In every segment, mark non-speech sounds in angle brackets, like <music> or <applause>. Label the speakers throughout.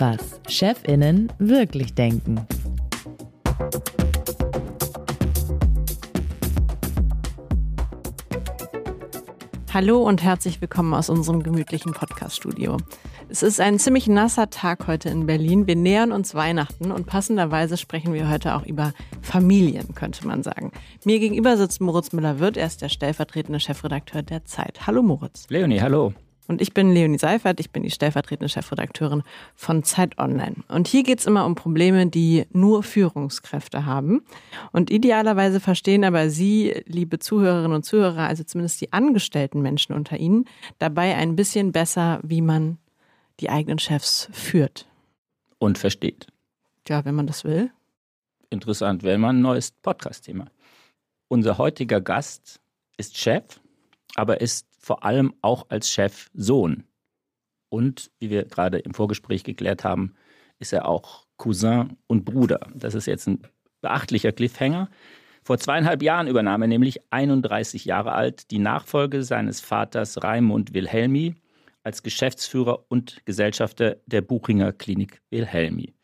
Speaker 1: Was Chefinnen wirklich denken.
Speaker 2: Hallo und herzlich willkommen aus unserem gemütlichen Podcast-Studio. Es ist ein ziemlich nasser Tag heute in Berlin. Wir nähern uns Weihnachten und passenderweise sprechen wir heute auch über Familien, könnte man sagen. Mir gegenüber sitzt Moritz Müller-Wirth, er ist der stellvertretende Chefredakteur der Zeit. Hallo Moritz.
Speaker 3: Leonie, hallo.
Speaker 2: Und ich bin Leonie Seifert, ich bin die stellvertretende Chefredakteurin von Zeit Online. Und hier geht es immer um Probleme, die nur Führungskräfte haben. Und idealerweise verstehen aber Sie, liebe Zuhörerinnen und Zuhörer, also zumindest die angestellten Menschen unter Ihnen, dabei ein bisschen besser, wie man die eigenen Chefs führt.
Speaker 3: Und versteht.
Speaker 2: Ja, wenn man das will.
Speaker 3: Interessant, wäre mal ein neues Podcast-Thema. Unser heutiger Gast ist Chef, aber ist vor allem auch als Chef Sohn. Und wie wir gerade im Vorgespräch geklärt haben, ist er auch Cousin und Bruder. Das ist jetzt ein beachtlicher Cliffhanger. Vor zweieinhalb Jahren übernahm er nämlich 31 Jahre alt die Nachfolge seines Vaters Raimund Wilhelmi als Geschäftsführer und Gesellschafter der Buchinger Klinik Wilhelmi.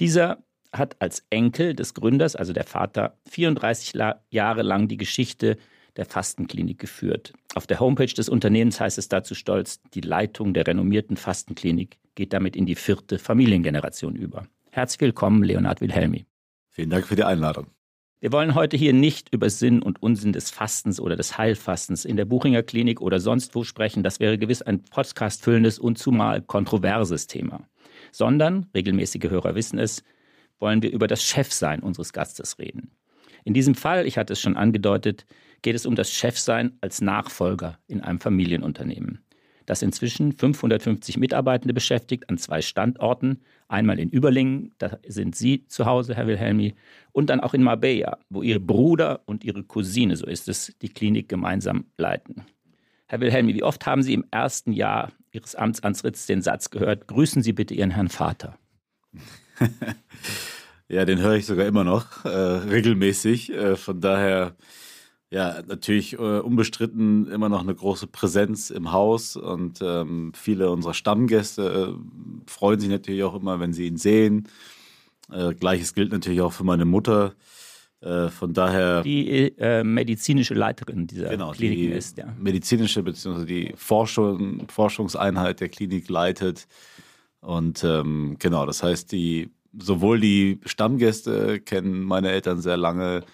Speaker 3: Dieser hat als Enkel des Gründers, also der Vater, 34 Jahre lang die Geschichte der Fastenklinik geführt. Auf der Homepage des Unternehmens heißt es dazu stolz, die Leitung der renommierten Fastenklinik geht damit in die vierte Familiengeneration über. Herzlich willkommen, Leonhard Wilhelmi.
Speaker 4: Vielen Dank für die Einladung.
Speaker 3: Wir wollen heute hier nicht über Sinn und Unsinn des Fastens oder des Heilfastens in der Buchinger Klinik oder sonst wo sprechen. Das wäre gewiss ein Podcast füllendes und zumal kontroverses Thema. Sondern, regelmäßige Hörer wissen es, wollen wir über das Chefsein unseres Gastes reden. In diesem Fall, ich hatte es schon angedeutet, geht es um das Chefsein als Nachfolger in einem Familienunternehmen das inzwischen 550 Mitarbeitende beschäftigt an zwei Standorten. Einmal in Überlingen, da sind Sie zu Hause, Herr Wilhelmi, und dann auch in Marbella, wo Ihr Bruder und Ihre Cousine, so ist es, die Klinik gemeinsam leiten. Herr Wilhelmi, wie oft haben Sie im ersten Jahr Ihres Amtsantritts den Satz gehört, grüßen Sie bitte Ihren Herrn Vater? <laughs>
Speaker 4: ja, den höre ich sogar immer noch, äh, regelmäßig. Äh, von daher ja, natürlich äh, unbestritten immer noch eine große Präsenz im Haus und ähm, viele unserer Stammgäste äh, freuen sich natürlich auch immer, wenn sie ihn sehen. Äh, Gleiches gilt natürlich auch für meine Mutter. Äh, von daher.
Speaker 3: Die äh, medizinische Leiterin dieser genau, Klinik
Speaker 4: die
Speaker 3: ist, ja.
Speaker 4: Medizinische bzw. die Forschung, Forschungseinheit der Klinik leitet. Und ähm, genau, das heißt, die sowohl die Stammgäste kennen meine Eltern sehr lange,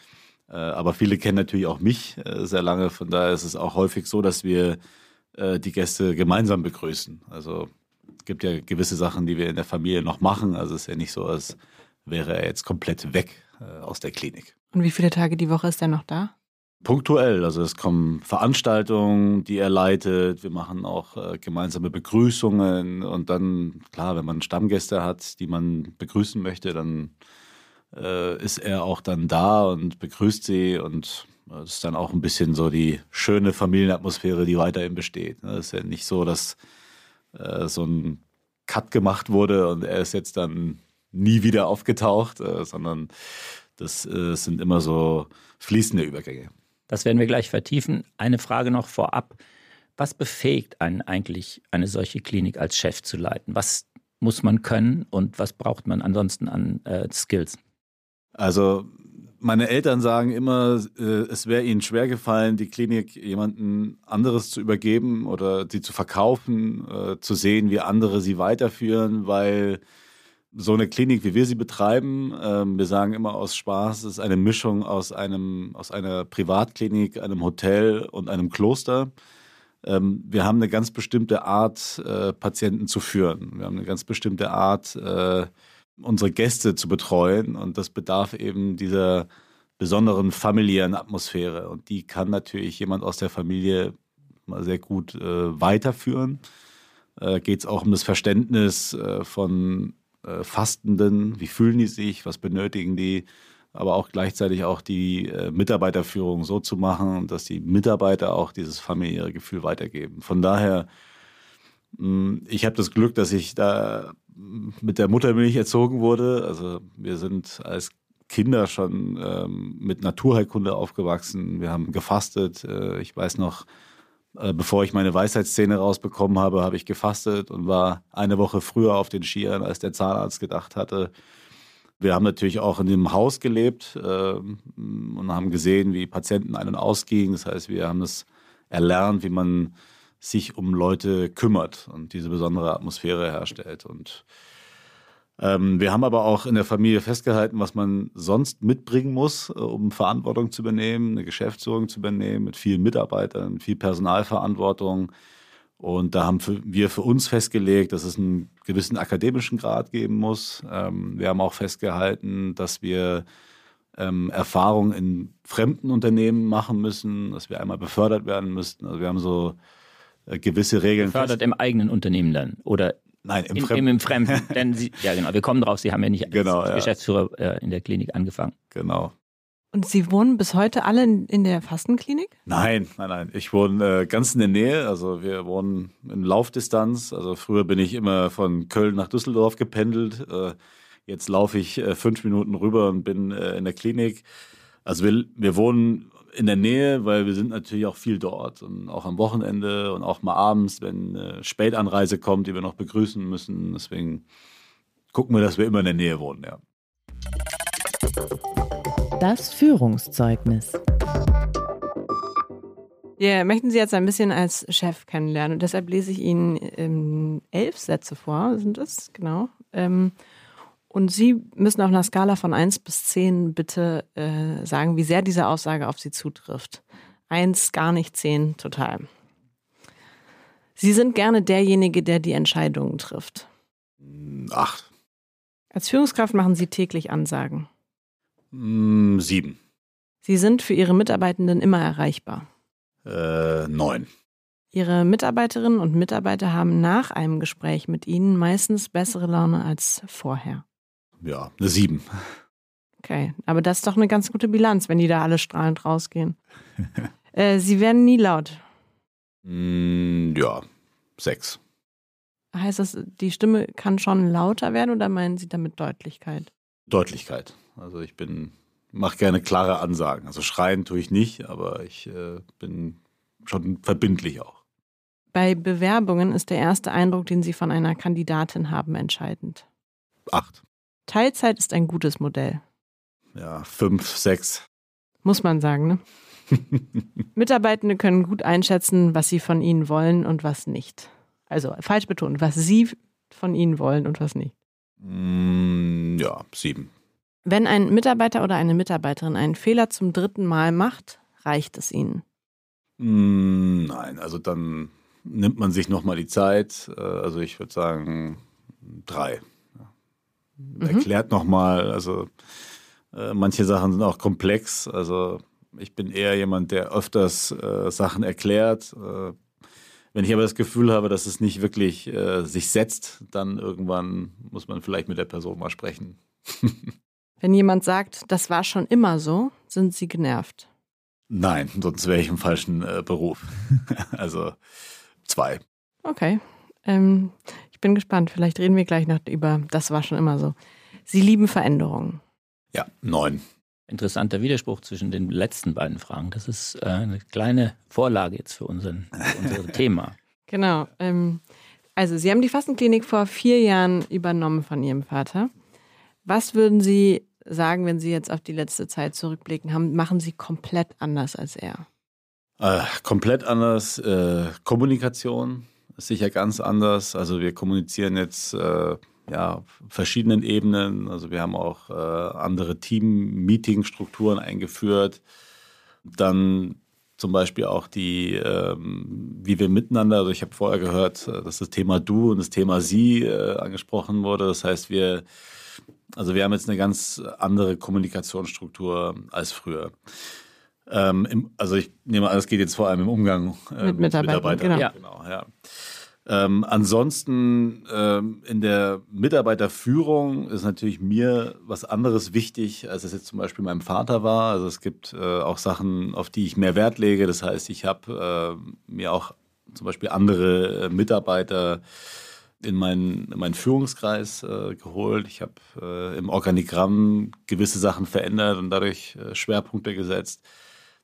Speaker 4: aber viele kennen natürlich auch mich äh, sehr lange. Von daher ist es auch häufig so, dass wir äh, die Gäste gemeinsam begrüßen. Also es gibt ja gewisse Sachen, die wir in der Familie noch machen. Also es ist ja nicht so, als wäre er jetzt komplett weg aus der Klinik.
Speaker 2: Und wie viele Tage die Woche ist er noch da?
Speaker 4: Punktuell, also es kommen Veranstaltungen, die er leitet. Wir machen auch äh, gemeinsame Begrüßungen und dann, klar, wenn man Stammgäste hat, die man begrüßen möchte, dann äh, ist er auch dann da und begrüßt sie und das ist dann auch ein bisschen so die schöne Familienatmosphäre, die weiterhin besteht. Es ist ja nicht so, dass äh, so ein Cut gemacht wurde und er ist jetzt dann nie wieder aufgetaucht, äh, sondern das äh, sind immer so fließende Übergänge.
Speaker 3: Das werden wir gleich vertiefen. Eine Frage noch vorab. Was befähigt einen eigentlich, eine solche Klinik als Chef zu leiten? Was muss man können und was braucht man ansonsten an äh, Skills?
Speaker 4: Also meine Eltern sagen immer, äh, es wäre ihnen schwer gefallen, die Klinik jemanden anderes zu übergeben oder sie zu verkaufen, äh, zu sehen, wie andere sie weiterführen, weil so eine Klinik, wie wir sie betreiben, äh, wir sagen immer aus Spaß, ist eine Mischung aus einem aus einer Privatklinik, einem Hotel und einem Kloster. Ähm, wir haben eine ganz bestimmte Art, äh, Patienten zu führen. Wir haben eine ganz bestimmte Art, unsere Gäste zu betreuen. Und das bedarf eben dieser besonderen familiären Atmosphäre. Und die kann natürlich jemand aus der Familie mal sehr gut äh, weiterführen. Äh, Geht es auch um das Verständnis äh, von äh, Fastenden, wie fühlen die sich, was benötigen die, aber auch gleichzeitig auch die äh, Mitarbeiterführung so zu machen, dass die Mitarbeiter auch dieses familiäre Gefühl weitergeben. Von daher, ich habe das Glück, dass ich da mit der Muttermilch erzogen wurde. Also wir sind als Kinder schon ähm, mit Naturheilkunde aufgewachsen. Wir haben gefastet. Äh, ich weiß noch, äh, bevor ich meine Weisheitszähne rausbekommen habe, habe ich gefastet und war eine Woche früher auf den Skiern, als der Zahnarzt gedacht hatte. Wir haben natürlich auch in dem Haus gelebt äh, und haben gesehen, wie Patienten ein- und ausgingen. Das heißt, wir haben es erlernt, wie man sich um Leute kümmert und diese besondere Atmosphäre herstellt. Und ähm, wir haben aber auch in der Familie festgehalten, was man sonst mitbringen muss, äh, um Verantwortung zu übernehmen, eine Geschäftsführung zu übernehmen, mit vielen Mitarbeitern, mit viel Personalverantwortung. Und da haben wir für uns festgelegt, dass es einen gewissen akademischen Grad geben muss. Ähm, wir haben auch festgehalten, dass wir ähm, Erfahrungen in fremden Unternehmen machen müssen, dass wir einmal befördert werden müssten. Also wir haben so gewisse Regeln.
Speaker 3: Befördert im eigenen Unternehmen dann oder
Speaker 4: Nein, im
Speaker 3: im,
Speaker 4: Fremden.
Speaker 3: im, im Fremden. <laughs> Denn Sie, ja, genau. Wir kommen drauf. Sie haben ja nicht als
Speaker 4: Genau, ja.
Speaker 3: Geschäftsführer äh, in der Klinik angefangen.
Speaker 4: Genau.
Speaker 2: Und Sie wohnen bis heute alle in, in der Fastenklinik?
Speaker 4: Nein, nein, nein. Ich wohne äh, ganz in der Nähe. Also wir wohnen in Laufdistanz. Also früher bin ich immer von Köln nach Düsseldorf gependelt. Äh, jetzt laufe ich äh, fünf Minuten rüber und bin äh, in der Klinik. Also wir, wir wohnen in der Nähe, weil wir sind natürlich auch viel dort und auch am Wochenende und auch mal abends, wenn äh, Spätanreise kommt, die wir noch begrüßen müssen. Deswegen gucken wir, dass wir immer in der Nähe wohnen, ja.
Speaker 1: Das Führungszeugnis.
Speaker 2: Wir möchten Sie jetzt ein bisschen als Chef kennenlernen und deshalb lese ich Ihnen ähm, elf Sätze vor, sind es, genau. Ähm, und Sie müssen auf einer Skala von 1 bis 10 bitte äh, sagen, wie sehr diese Aussage auf Sie zutrifft. 1 gar nicht, 10 total. Sie sind gerne derjenige, der die Entscheidungen trifft.
Speaker 4: Acht,
Speaker 2: Als Führungskraft machen Sie täglich Ansagen.
Speaker 4: mm, sieben,
Speaker 2: Sie sind für Ihre Mitarbeitenden immer erreichbar.
Speaker 4: äh, neun,
Speaker 2: Ihre Mitarbeiterinnen und Mitarbeiter haben nach einem Gespräch mit Ihnen meistens bessere Laune als vorher.
Speaker 4: Ja, eine sieben.
Speaker 2: Okay, aber das ist doch eine ganz gute Bilanz, wenn die da alle strahlend rausgehen. <laughs> äh, Sie werden nie laut.
Speaker 4: Mm, ja, sechs.
Speaker 2: Heißt das, die Stimme kann schon lauter werden oder meinen Sie damit Deutlichkeit?
Speaker 4: Deutlichkeit. Also ich bin, mache gerne klare Ansagen. Also schreien tue ich nicht, aber ich äh, bin schon verbindlich auch.
Speaker 2: Bei Bewerbungen ist der erste Eindruck, den Sie von einer Kandidatin haben, entscheidend.
Speaker 4: Acht.
Speaker 2: Teilzeit ist ein gutes Modell,
Speaker 4: Ja, fünf, sechs.
Speaker 2: muss man sagen. Ne? <laughs> Mitarbeitende können gut einschätzen, was sie von ihnen wollen und was nicht. Also falsch betont, was sie von ihnen wollen und was nicht.
Speaker 4: Mm, ja, sieben.
Speaker 2: Wenn ein Mitarbeiter oder eine Mitarbeiterin einen Fehler zum dritten Mal macht, reicht es ihnen.
Speaker 4: Mm, nein, also dann nimmt man sich nochmal die Zeit. Äh, also ich würde sagen drei. Ja. Erklärt nochmal, also äh, manche Sachen sind auch komplex. Also ich bin eher jemand, der öfters äh, Sachen erklärt. Äh, wenn ich aber das Gefühl habe, dass es nicht wirklich äh, sich setzt, dann irgendwann muss man vielleicht mit der Person mal sprechen. <laughs>
Speaker 2: Wenn jemand sagt, das war schon immer so, sind sie genervt.
Speaker 4: Nein, sonst wäre ich im falschen äh, Beruf. <laughs> also zwei.
Speaker 2: Okay. Ähm, ich bin gespannt. Vielleicht reden wir gleich noch über, das war schon immer so. Sie lieben Veränderungen.
Speaker 4: Ja, neun.
Speaker 3: Interessanter Widerspruch zwischen den letzten beiden Fragen. Das ist äh, eine kleine Vorlage jetzt für, unseren, für unser <laughs> Thema.
Speaker 2: Genau. Ähm, also, Sie haben die Fastenklinik vor vier Jahren übernommen von Ihrem Vater. Was würden Sie sagen, wenn Sie jetzt auf die letzte Zeit zurückblicken? Haben, machen Sie komplett anders als er?
Speaker 4: Äh, komplett anders. Äh, Kommunikation sicher ganz anders. Also wir kommunizieren jetzt äh, ja, auf verschiedenen Ebenen. Also wir haben auch äh, andere Team-Meeting-Strukturen eingeführt. Dann zum Beispiel auch die, ähm, wie wir miteinander, also ich habe vorher gehört, äh, dass das Thema Du und das Thema Sie äh, angesprochen wurde. Das heißt, wir, also wir haben jetzt eine ganz andere Kommunikationsstruktur als früher. Ähm, im, also ich nehme an, es geht jetzt vor allem im Umgang äh,
Speaker 2: Mit Mitarbeitern, genau.
Speaker 4: Ja. genau ja. Ähm, ansonsten ähm, in der Mitarbeiterführung ist natürlich mir was anderes wichtig, als es jetzt zum Beispiel meinem Vater war. Also es gibt äh, auch Sachen, auf die ich mehr Wert lege. Das heißt, ich habe äh, mir auch zum Beispiel andere äh, Mitarbeiter in meinen, in meinen Führungskreis äh, geholt. Ich habe äh, im Organigramm gewisse Sachen verändert und dadurch äh, Schwerpunkte gesetzt.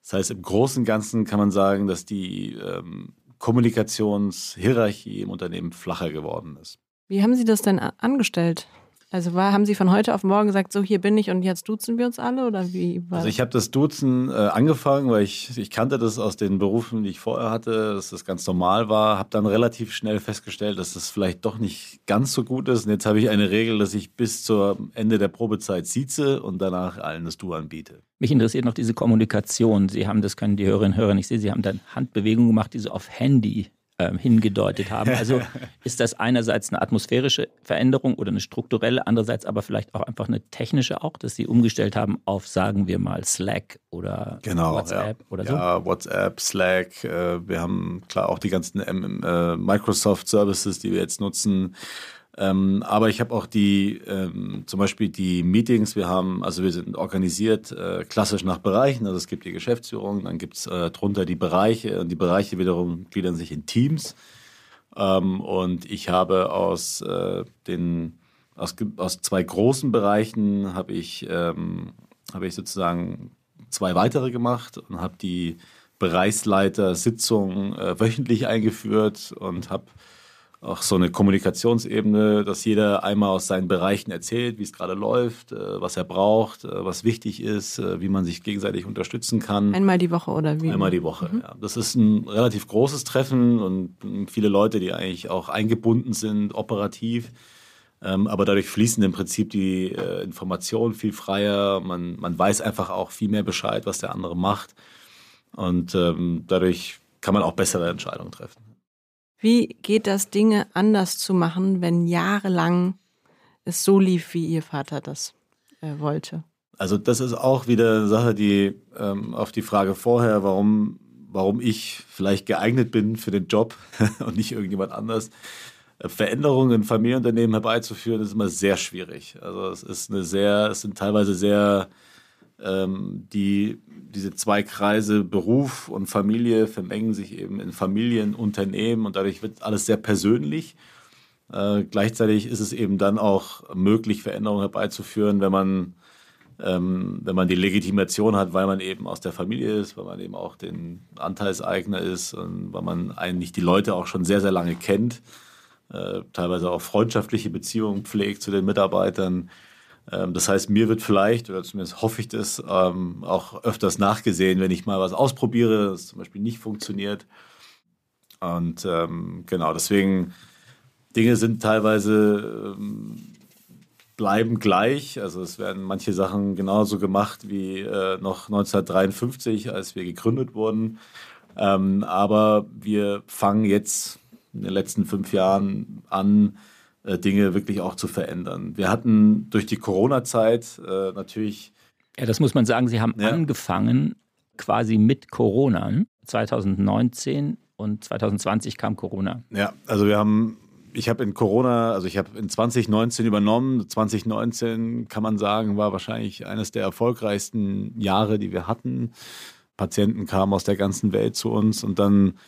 Speaker 4: Das heißt, im Großen und Ganzen kann man sagen, dass die ähm, Kommunikationshierarchie im Unternehmen flacher geworden ist.
Speaker 2: Wie haben Sie das denn angestellt? Also war, haben Sie von heute auf morgen gesagt, so hier bin ich und jetzt duzen wir uns alle oder wie
Speaker 4: war Also ich habe das Duzen äh, angefangen, weil ich, ich kannte das aus den Berufen, die ich vorher hatte, dass das ganz normal war, habe dann relativ schnell festgestellt, dass das vielleicht doch nicht ganz so gut ist und jetzt habe ich eine Regel, dass ich bis zum Ende der Probezeit sieze und danach allen das Du anbiete.
Speaker 3: Mich interessiert noch diese Kommunikation. Sie haben, das können die Hörerinnen und Hörer nicht sehen, Sie haben dann Handbewegungen gemacht, die so auf Handy ähm, hingedeutet haben. Also <laughs> ist das einerseits eine atmosphärische Veränderung oder eine strukturelle, andererseits aber vielleicht auch einfach eine technische auch, dass sie umgestellt haben auf, sagen wir mal, Slack oder
Speaker 4: genau,
Speaker 3: WhatsApp
Speaker 4: ja.
Speaker 3: oder so?
Speaker 4: Ja, WhatsApp, Slack. Äh, wir haben klar auch die ganzen äh, Microsoft Services, die wir jetzt nutzen. Ähm, aber ich habe auch die, ähm, zum Beispiel die Meetings, wir haben, also wir sind organisiert äh, klassisch nach Bereichen, also es gibt die Geschäftsführung, dann gibt es äh, drunter die Bereiche und die Bereiche wiederum gliedern sich in Teams. Ähm, und ich habe aus äh, den, aus, aus zwei großen Bereichen habe ich, ähm, habe ich sozusagen zwei weitere gemacht und habe die Bereichsleiter-Sitzung äh, wöchentlich eingeführt und habe auch so eine Kommunikationsebene, dass jeder einmal aus seinen Bereichen erzählt, wie es gerade läuft, äh, was er braucht, äh, was wichtig ist, äh, wie man sich gegenseitig unterstützen kann.
Speaker 2: Einmal die Woche oder wie?
Speaker 4: Einmal die Woche, mhm. ja. Das ist ein relativ großes Treffen und viele Leute, die eigentlich auch eingebunden sind, operativ. Ähm, aber dadurch fließen im Prinzip die Informationen viel freier. Man, man weiß einfach auch viel mehr Bescheid, was der andere macht. Und ähm, dadurch kann man auch bessere Entscheidungen treffen.
Speaker 2: Wie geht das, Dinge anders zu machen, wenn jahrelang es so lief, wie Ihr Vater das äh, wollte?
Speaker 4: Also das ist auch wieder eine Sache, die ähm, auf die Frage vorher, warum, warum ich vielleicht geeignet bin für den Job <laughs> und nicht irgendjemand anders. Äh, Veränderungen in Familienunternehmen herbeizuführen, ist immer sehr schwierig. Also es ist eine sehr, es sind teilweise sehr ähm, die, diese zwei Kreise Beruf und Familie vermengen sich eben in Familien, Unternehmen und dadurch wird alles sehr persönlich. Äh, gleichzeitig ist es eben dann auch möglich, Veränderungen herbeizuführen, wenn man, ähm, wenn man die Legitimation hat, weil man eben aus der Familie ist, weil man eben auch den Anteilseigner ist und weil man eigentlich die Leute auch schon sehr, sehr lange kennt, äh, teilweise auch freundschaftliche Beziehungen pflegt zu den Mitarbeitern. Ähm, das heißt, mir wird vielleicht, oder zumindest hoffe ich das, ähm, auch öfters nachgesehen, wenn ich mal was ausprobiere, das zum Beispiel nicht funktioniert. Und ähm, genau, deswegen, Dinge sind teilweise, bleiben gleich. Also es werden manche Sachen genauso gemacht wie äh, noch 1953, als wir gegründet wurden. aber wir fangen jetzt in den letzten fünf Jahren an, Dinge wirklich auch zu verändern. Wir hatten durch die Corona-Zeit äh, natürlich.
Speaker 3: Ja, das muss man sagen. Sie haben ja. angefangen quasi mit Corona 2019 und 2020 kam Corona.
Speaker 4: Ja, also wir haben ich habe in Corona, also ich habe in 2019 übernommen. 2019 kann man sagen, war wahrscheinlich eines der erfolgreichsten Jahre, die wir hatten. Patienten kamen aus der ganzen Welt zu uns und dann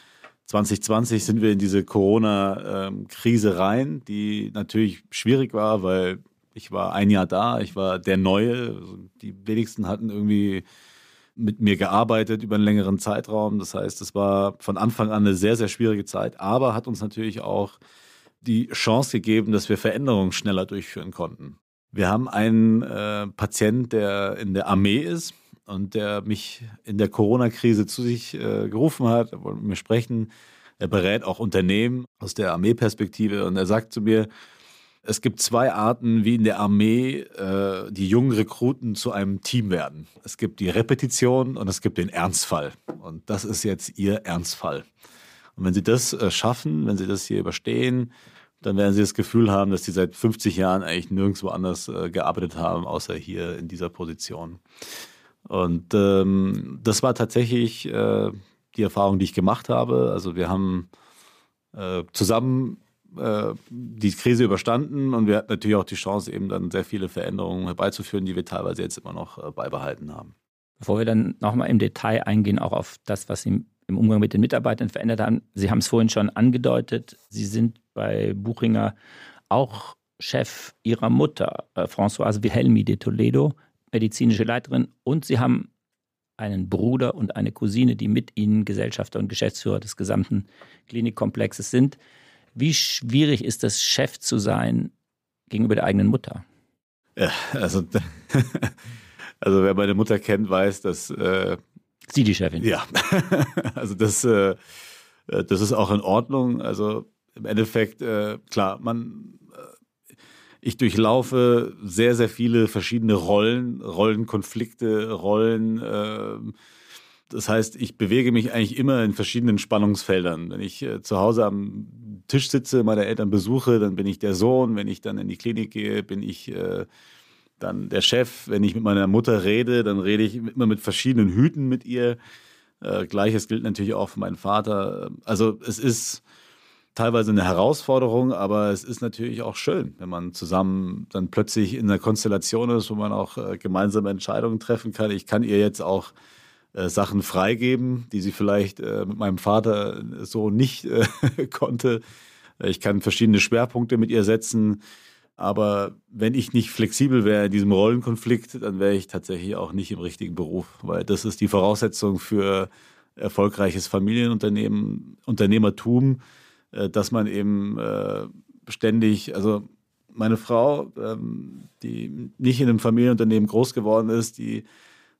Speaker 4: 2020 sind wir in diese Corona-Krise rein, die natürlich schwierig war, weil ich war ein Jahr da, ich war der Neue. Also die wenigsten hatten irgendwie mit mir gearbeitet über einen längeren Zeitraum. Das heißt, es war von Anfang an eine sehr, sehr schwierige Zeit, aber hat uns natürlich auch die Chance gegeben, dass wir Veränderungen schneller durchführen konnten. Wir haben einen äh, Patient, der in der Armee ist und der mich in der Corona-Krise zu sich äh, gerufen hat, er wollte mit mir sprechen. Er berät auch Unternehmen aus der Armeeperspektive und er sagt zu mir, es gibt zwei Arten, wie in der Armee äh, die jungen Rekruten zu einem Team werden. Es gibt die Repetition und es gibt den Ernstfall. Und das ist jetzt ihr Ernstfall. Und wenn sie das äh, schaffen, wenn sie das hier überstehen, dann werden sie das Gefühl haben, dass sie seit 50 Jahren eigentlich nirgendwo anders äh, gearbeitet haben, außer hier in dieser Position. Und ähm, das war tatsächlich äh, die Erfahrung, die ich gemacht habe. Also wir haben äh, zusammen äh, die Krise überstanden und wir hatten natürlich auch die Chance, eben dann sehr viele Veränderungen herbeizuführen, die wir teilweise jetzt immer noch äh, beibehalten haben.
Speaker 3: Bevor wir dann nochmal im Detail eingehen, auch auf das, was Sie im Umgang mit den Mitarbeitern verändert haben. Sie haben es vorhin schon angedeutet. Sie sind bei Buchinger auch Chef Ihrer Mutter, äh, Françoise Wilhelmi de Toledo, medizinische Leiterin. Und Sie haben einen Bruder und eine Cousine, die mit Ihnen Gesellschafter und Geschäftsführer des gesamten Klinikkomplexes sind. Wie schwierig ist es, Chef zu sein gegenüber der eigenen Mutter?
Speaker 4: Ja, also, <laughs> also wer meine Mutter kennt, weiß, dass äh,
Speaker 3: Sie die Chefin.
Speaker 4: Ja, <laughs> also das, äh, das ist auch in Ordnung. Also im Endeffekt, äh, klar, man, äh, ich durchlaufe sehr, sehr viele verschiedene Rollen, Rollenkonflikte, Rollen. Äh, das heißt, ich bewege mich eigentlich immer in verschiedenen Spannungsfeldern. Wenn ich äh, zu Hause am Tisch sitze, meine Eltern besuche, dann bin ich der Sohn. Wenn ich dann in die Klinik gehe, bin ich äh, dann der Chef. Wenn ich mit meiner Mutter rede, dann rede ich immer mit verschiedenen Hüten mit ihr. Äh, Gleiches gilt natürlich auch für meinen Vater. Also es ist teilweise eine Herausforderung, aber es ist natürlich auch schön, wenn man zusammen dann plötzlich in einer Konstellation ist, wo man auch äh, gemeinsame Entscheidungen treffen kann. Ich kann ihr jetzt auch äh, Sachen freigeben, die sie vielleicht äh, mit meinem Vater so nicht äh, <laughs> konnte. Ich kann verschiedene Schwerpunkte mit ihr setzen. Aber wenn ich nicht flexibel wäre in diesem Rollenkonflikt, dann wäre ich tatsächlich auch nicht im richtigen Beruf, weil das ist die Voraussetzung für erfolgreiches Familienunternehmen, Unternehmertum, äh, dass man eben äh, ständig, also meine Frau, ähm, die nicht in einem Familienunternehmen groß geworden ist, die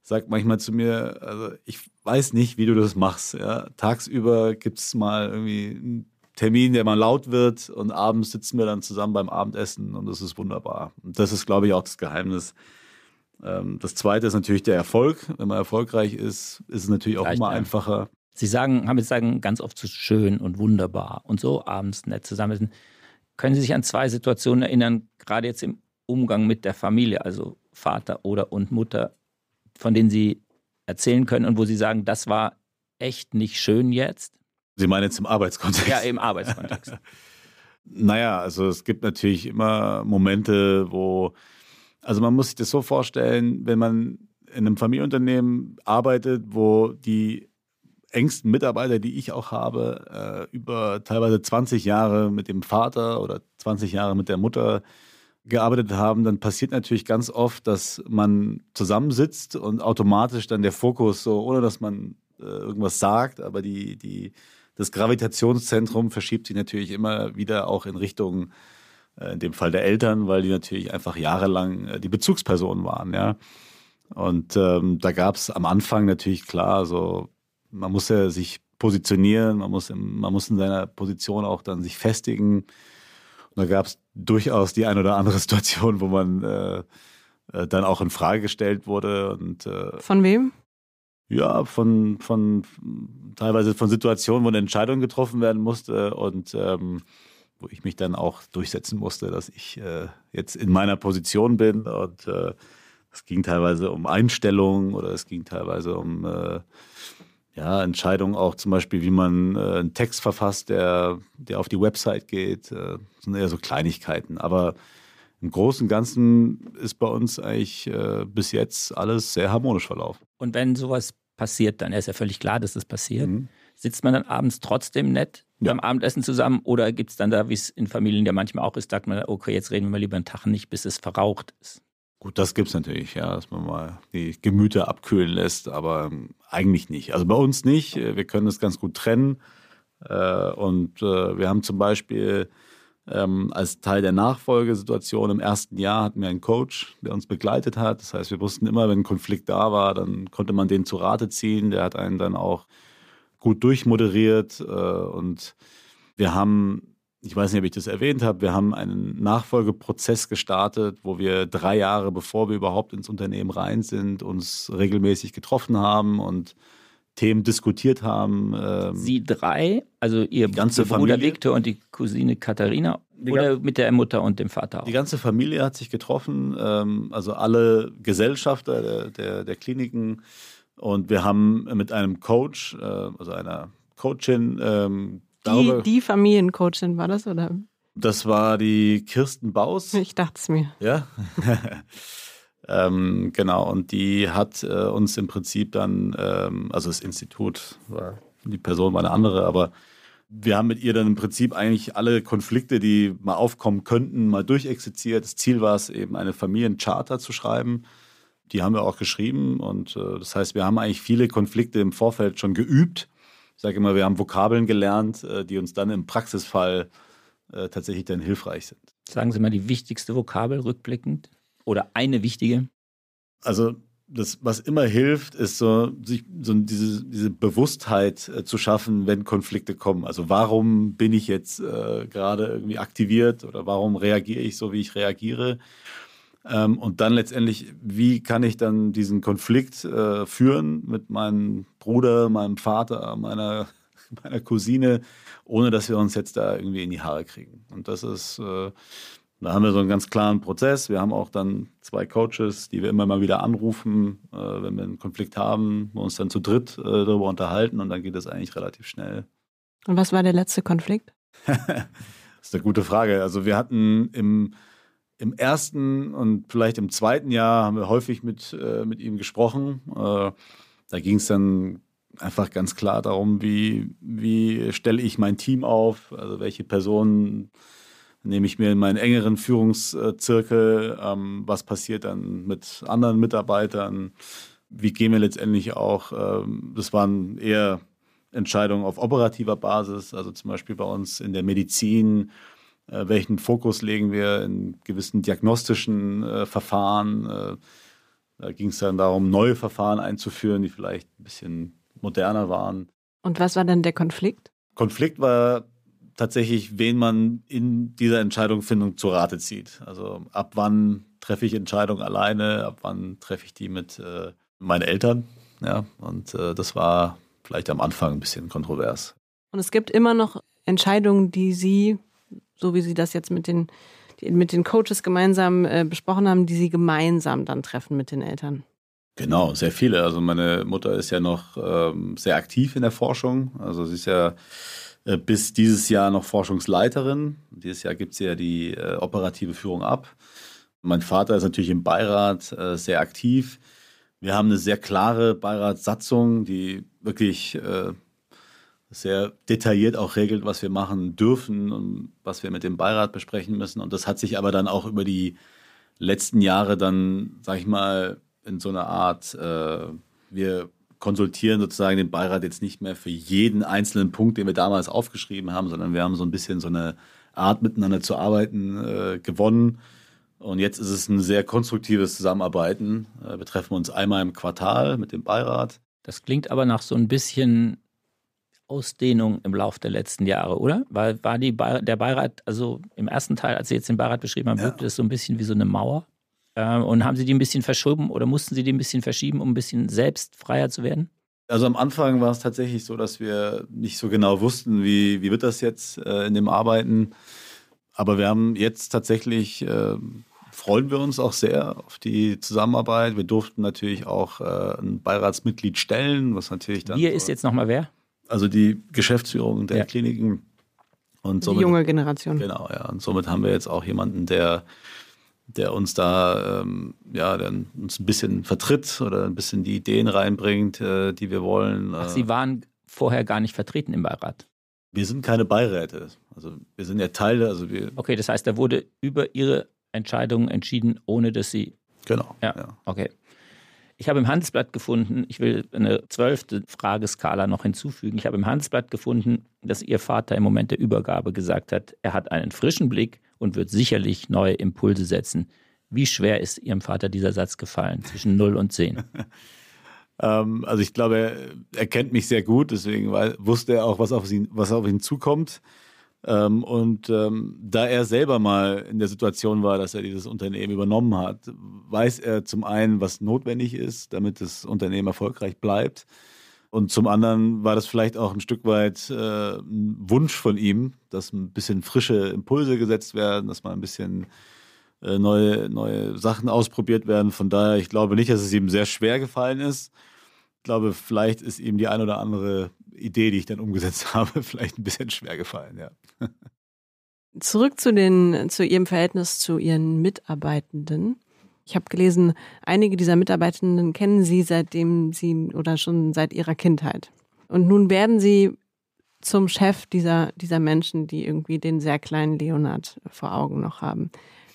Speaker 4: sagt manchmal zu mir, also ich weiß nicht, wie du das machst. Ja. Tagsüber gibt es mal irgendwie ein Termin, der mal laut wird und abends sitzen wir dann zusammen beim Abendessen und das ist wunderbar. Und das ist, glaube ich, auch das Geheimnis. Ähm, das zweite ist natürlich der Erfolg. Wenn man erfolgreich ist, ist es natürlich auch Reicht, immer einfacher.
Speaker 3: Sie sagen, haben jetzt sagen ganz oft so schön und wunderbar und so abends nett zusammen. Können Sie sich an zwei Situationen erinnern, gerade jetzt im Umgang mit der Familie, also Vater oder und Mutter, von denen Sie erzählen können und wo Sie sagen, das war echt nicht schön jetzt?
Speaker 4: Sie meinen jetzt im Arbeitskontext?
Speaker 3: Ja, im Arbeitskontext. <laughs>
Speaker 4: naja, also es gibt natürlich immer Momente, wo, also man muss sich das so vorstellen, wenn man in einem Familienunternehmen arbeitet, wo die engsten Mitarbeiter, die ich auch habe, äh, über teilweise 20 Jahre mit dem Vater oder 20 Jahre mit der Mutter gearbeitet haben, dann passiert natürlich ganz oft, dass man zusammensitzt und automatisch dann der Fokus so, ohne dass man äh, irgendwas sagt, aber die, die das Gravitationszentrum verschiebt sich natürlich immer wieder auch in Richtung, äh, in dem Fall der Eltern, weil die natürlich einfach jahrelang äh, die Bezugspersonen waren, ja. Und ähm, da gab es am Anfang natürlich klar, so man muss ja sich positionieren, man muss, im, man muss in seiner Position auch dann sich festigen. Und da gab es durchaus die ein oder andere <laughs> Situation, wo man äh, äh, dann auch in Frage gestellt wurde. Und,
Speaker 2: äh, Von wem?
Speaker 4: Ja, von, von teilweise von Situationen, wo eine Entscheidung getroffen werden musste und ähm, wo ich mich dann auch durchsetzen musste, dass ich äh, jetzt in meiner Position bin. Und äh, es ging teilweise um Einstellungen oder es ging teilweise um äh, ja, Entscheidungen auch zum Beispiel, wie man äh, einen Text verfasst, der, der auf die Website geht. Äh, das sind eher so Kleinigkeiten. Aber im Großen und Ganzen ist bei uns eigentlich äh, bis jetzt alles sehr harmonisch verlaufen.
Speaker 3: Und wenn sowas passiert, dann ist ja völlig klar, dass das passiert. Mhm. Sitzt man dann abends trotzdem nett ja. beim Abendessen zusammen oder gibt es dann da, wie es in Familien ja manchmal auch ist, sagt man, okay, jetzt reden wir mal lieber einen Tag nicht, bis es verraucht ist.
Speaker 4: Gut, das gibt es natürlich, ja, dass man mal die Gemüter abkühlen lässt, aber ähm, eigentlich nicht. Also bei uns nicht. Wir können das ganz gut trennen. Äh, und äh, wir haben zum Beispiel ähm, als Teil der Nachfolgesituation im ersten Jahr hatten wir einen Coach, der uns begleitet hat. Das heißt, wir wussten immer, wenn ein Konflikt da war, dann konnte man den zu Rate ziehen. Der hat einen dann auch gut durchmoderiert. Äh, und wir haben, ich weiß nicht, ob ich das erwähnt habe, wir haben einen Nachfolgeprozess gestartet, wo wir drei Jahre, bevor wir überhaupt ins Unternehmen rein sind, uns regelmäßig getroffen haben und Themen diskutiert haben.
Speaker 3: Ähm, Sie drei, also Ihr ganze Bruder Familie. Viktor und die Cousine Katharina oder mit der Mutter und dem Vater auch?
Speaker 4: Die ganze Familie hat sich getroffen, ähm, also alle Gesellschafter der, der, der, Kliniken. Und wir haben mit einem Coach, äh, also einer Coachin, ähm,
Speaker 2: die, die Familiencoachin war das, oder?
Speaker 4: Das war die Kirsten Baus.
Speaker 2: Ich dachte es mir.
Speaker 4: Ja. <laughs> Ähm, genau, und die hat äh, uns im Prinzip dann, ähm, also das Institut war die Person war eine andere, aber wir haben mit ihr dann im Prinzip eigentlich alle Konflikte, die mal aufkommen könnten, mal durchexerziert. Das Ziel war es eben, eine Familiencharter zu schreiben. Die haben wir auch geschrieben und äh, das heißt, wir haben eigentlich viele Konflikte im Vorfeld schon geübt. Ich sage immer, wir haben Vokabeln gelernt, äh, die uns dann im Praxisfall äh, tatsächlich dann hilfreich sind.
Speaker 3: Sagen Sie mal die wichtigste Vokabel rückblickend oder eine wichtige?
Speaker 4: Also das, was immer hilft, ist so, sich so diese, diese Bewusstheit äh, zu schaffen, wenn Konflikte kommen. Also warum bin ich jetzt äh, gerade irgendwie aktiviert oder warum reagiere ich so, wie ich reagiere? Ähm, und dann letztendlich, wie kann ich dann diesen Konflikt äh, führen mit meinem Bruder, meinem Vater, meiner, <laughs> meiner Cousine, ohne dass wir uns jetzt da irgendwie in die Haare kriegen. Und das ist äh, da haben wir so einen ganz klaren Prozess. Wir haben auch dann zwei Coaches, die wir immer mal wieder anrufen, äh, wenn wir einen Konflikt haben, wir uns dann zu dritt äh, darüber unterhalten und dann geht es eigentlich relativ schnell.
Speaker 2: Und was war der letzte Konflikt? <laughs>
Speaker 4: das ist eine gute Frage. Also wir hatten im, im ersten und vielleicht im zweiten Jahr haben wir häufig mit, äh, mit ihm gesprochen. Äh, da ging es dann einfach ganz klar darum, wie, wie stelle ich mein Team auf, also welche Personen nehme ich mir in meinen engeren Führungszirkel, ähm, was passiert dann mit anderen Mitarbeitern, wie gehen wir letztendlich auch, ähm, das waren eher Entscheidungen auf operativer Basis, also zum Beispiel bei uns in der Medizin, welchen Fokus legen wir in gewissen diagnostischen äh, Verfahren. Äh, da ging es dann darum, neue Verfahren einzuführen, die vielleicht ein bisschen moderner waren.
Speaker 2: Und was war dann der Konflikt?
Speaker 4: Konflikt war tatsächlich, wen man in dieser Entscheidungsfindung zu Rate zieht. Also ab wann treffe ich Entscheidungen alleine, ab wann treffe ich die mit äh, meinen Eltern. Ja, und äh, das war vielleicht am Anfang ein bisschen kontrovers.
Speaker 2: Und es gibt immer noch Entscheidungen, die Sie, so wie Sie das jetzt mit den, mit den Coaches gemeinsam äh, besprochen haben, die Sie gemeinsam dann treffen mit den Eltern.
Speaker 4: Genau, sehr viele. Also meine Mutter ist ja noch ähm, sehr aktiv in der Forschung. Also sie ist ja äh, bis dieses Jahr noch Forschungsleiterin. Dieses Jahr gibt sie ja die äh, operative Führung ab. Mein Vater ist natürlich im Beirat äh, sehr aktiv. Wir haben eine sehr klare Beiratssatzung, die wirklich äh, sehr detailliert auch regelt, was wir machen dürfen und was wir mit dem Beirat besprechen müssen. Und das hat sich aber dann auch über die letzten Jahre dann, sag ich mal, in so einer Art, äh, wir konsultieren sozusagen den Beirat jetzt nicht mehr für jeden einzelnen Punkt, den wir damals aufgeschrieben haben, sondern wir haben so ein bisschen so eine Art miteinander zu arbeiten äh, gewonnen. Und jetzt ist es ein sehr konstruktives Zusammenarbeiten. Äh, wir treffen uns einmal im Quartal mit dem Beirat.
Speaker 3: Das klingt aber nach so ein bisschen Ausdehnung im Laufe der letzten Jahre, oder? Weil war die Be der Beirat, also im ersten Teil, als Sie jetzt den Beirat beschrieben haben, wirkte es so ein bisschen wie so eine Mauer. Ähm, und haben Sie die ein bisschen verschoben oder mussten Sie die ein bisschen verschieben, um ein bisschen selbst freier zu werden?
Speaker 4: Also am Anfang war es tatsächlich so, dass wir nicht so genau wussten, wie, wie wird das jetzt äh, in dem Arbeiten. Aber wir haben jetzt tatsächlich, äh, freuen wir uns auch sehr auf die Zusammenarbeit. Wir durften natürlich auch äh, ein Beiratsmitglied stellen, was natürlich dann.
Speaker 3: Wir ist jetzt nochmal wer?
Speaker 4: Also die Geschäftsführung der ja. Kliniken.
Speaker 2: Und somit, die junge Generation.
Speaker 4: Genau, ja. Und somit haben wir jetzt auch jemanden, der der uns da ähm, ja, der uns ein bisschen vertritt oder ein bisschen die Ideen reinbringt, äh, die wir wollen.
Speaker 3: Ach, Sie waren vorher gar nicht vertreten im Beirat?
Speaker 4: Wir sind keine Beiräte. Also wir sind ja Teil, also wir.
Speaker 3: Okay, das heißt, da wurde über Ihre Entscheidungen entschieden, ohne dass Sie.
Speaker 4: Genau.
Speaker 3: Ja. ja. Okay. Ich habe im Handelsblatt gefunden, ich will eine zwölfte Frageskala noch hinzufügen. Ich habe im Handelsblatt gefunden, dass Ihr Vater im Moment der Übergabe gesagt hat, er hat einen frischen Blick und wird sicherlich neue Impulse setzen. Wie schwer ist Ihrem Vater dieser Satz gefallen zwischen 0 und 10? <laughs>
Speaker 4: ähm, also ich glaube, er, kennt mich sehr gut, deswegen wusste er auch, was auf ihn, was auf ihn zukommt. Ähm, und ähm, da er selber mal in der Situation war, dass er dieses Unternehmen übernommen hat, weiß er zum einen, was notwendig ist, damit das Unternehmen erfolgreich bleibt. Und zum anderen war das vielleicht auch ein Stück weit äh, ein Wunsch von ihm, dass ein bisschen frische Impulse gesetzt werden, dass mal ein bisschen äh, neue, neue Sachen ausprobiert werden. Von daher, ich glaube nicht, dass es ihm sehr schwer gefallen ist. Ich glaube, vielleicht ist ihm die ein oder andere Idee, die ich dann umgesetzt <laughs> habe, vielleicht ein bisschen schwer gefallen, ja.
Speaker 2: Zurück zu, den, zu Ihrem Verhältnis zu Ihren Mitarbeitenden. Ich habe gelesen, einige dieser Mitarbeitenden kennen Sie seitdem Sie oder schon seit Ihrer Kindheit. Und nun werden Sie zum Chef dieser, dieser Menschen, die irgendwie den sehr kleinen Leonard vor Augen noch haben.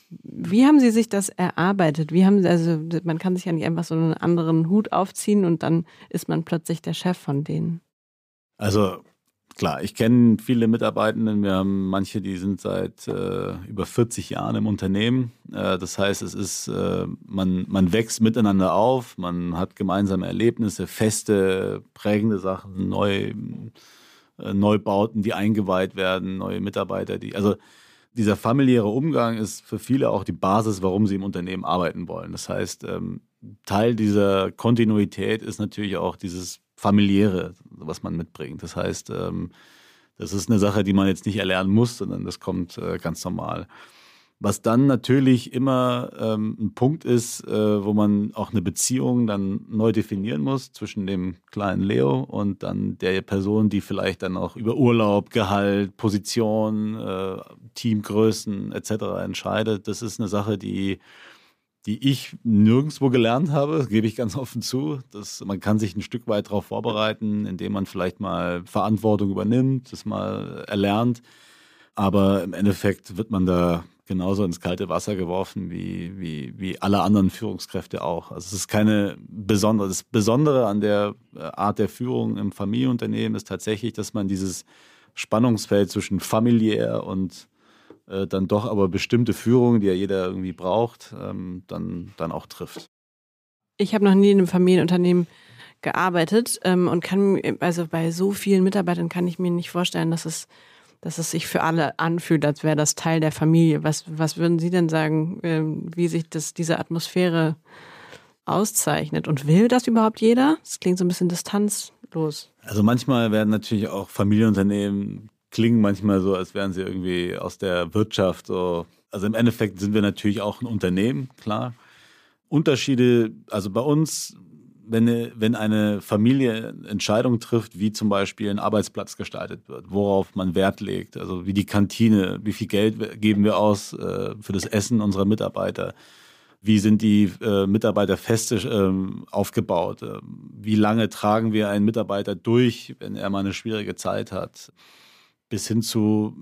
Speaker 2: Wie haben Sie sich das erarbeitet? Wie haben Sie, also man kann sich ja nicht einfach so einen anderen Hut aufziehen und dann ist man plötzlich der Chef von denen.
Speaker 4: Also klar, ich kenne viele Mitarbeitenden. Wir haben manche, die sind seit äh, über 40 Jahren im Unternehmen. Äh, das heißt, es ist, äh, man, man wächst miteinander auf, man hat gemeinsame Erlebnisse, feste, prägende Sachen, neu, äh, Neubauten, die eingeweiht werden, neue Mitarbeiter, die, also dieser familiäre Umgang ist für viele auch die Basis, warum sie im Unternehmen arbeiten wollen. Das heißt, ähm, Teil dieser Kontinuität ist natürlich auch dieses familiäre, was man mitbringt. Das heißt, ähm, das ist eine Sache, die man jetzt nicht erlernen muss, sondern das kommt äh, ganz normal. Was dann natürlich immer ähm, ein Punkt ist, äh, wo man auch eine Beziehung dann neu definieren muss zwischen dem kleinen Leo und dann der Person, die vielleicht dann auch über Urlaub, Gehalt, Position, äh, Teamgrößen etc. entscheidet. Das ist eine Sache, die die ich nirgendwo gelernt habe, <laughs> gebe ich ganz offen zu. Dass man kann sich ein Stück weit darauf vorbereiten, indem man vielleicht mal Verantwortung übernimmt, das mal erlernt. Aber im Endeffekt wird man da genauso ins kalte Wasser geworfen wie, wie, wie alle anderen Führungskräfte auch. Also es ist keine besondere, das Besondere an der äh, Art der Führung im Familienunternehmen ist tatsächlich, dass man dieses Spannungsfeld zwischen familiär und äh, dann doch aber bestimmte Führung, die ja jeder irgendwie braucht, ähm, dann, dann auch trifft.
Speaker 2: Ich habe noch nie in einem Familienunternehmen gearbeitet ähm, und kann, also bei so vielen Mitarbeitern kann ich mir nicht vorstellen, dass es dass es sich für alle anfühlt, als wäre das Teil der Familie. Was, was würden Sie denn sagen, ähm, wie sich das, diese Atmosphäre auszeichnet? Und will das überhaupt jeder? Das klingt so ein bisschen distanzlos.
Speaker 4: Also manchmal werden natürlich auch Familienunternehmen klingen manchmal so, als wären sie irgendwie aus der Wirtschaft. So. Also im Endeffekt sind wir natürlich auch ein Unternehmen, klar. Unterschiede, also bei uns wenn eine, wenn eine Familie Entscheidungen trifft, wie zum Beispiel ein Arbeitsplatz gestaltet wird, worauf man Wert legt, also wie die Kantine, wie viel Geld geben wir aus äh, für das Essen unserer Mitarbeiter, wie sind die äh, Mitarbeiterfeste äh, aufgebaut, äh, wie lange tragen wir einen Mitarbeiter durch, wenn er mal eine schwierige Zeit hat, bis hin zu,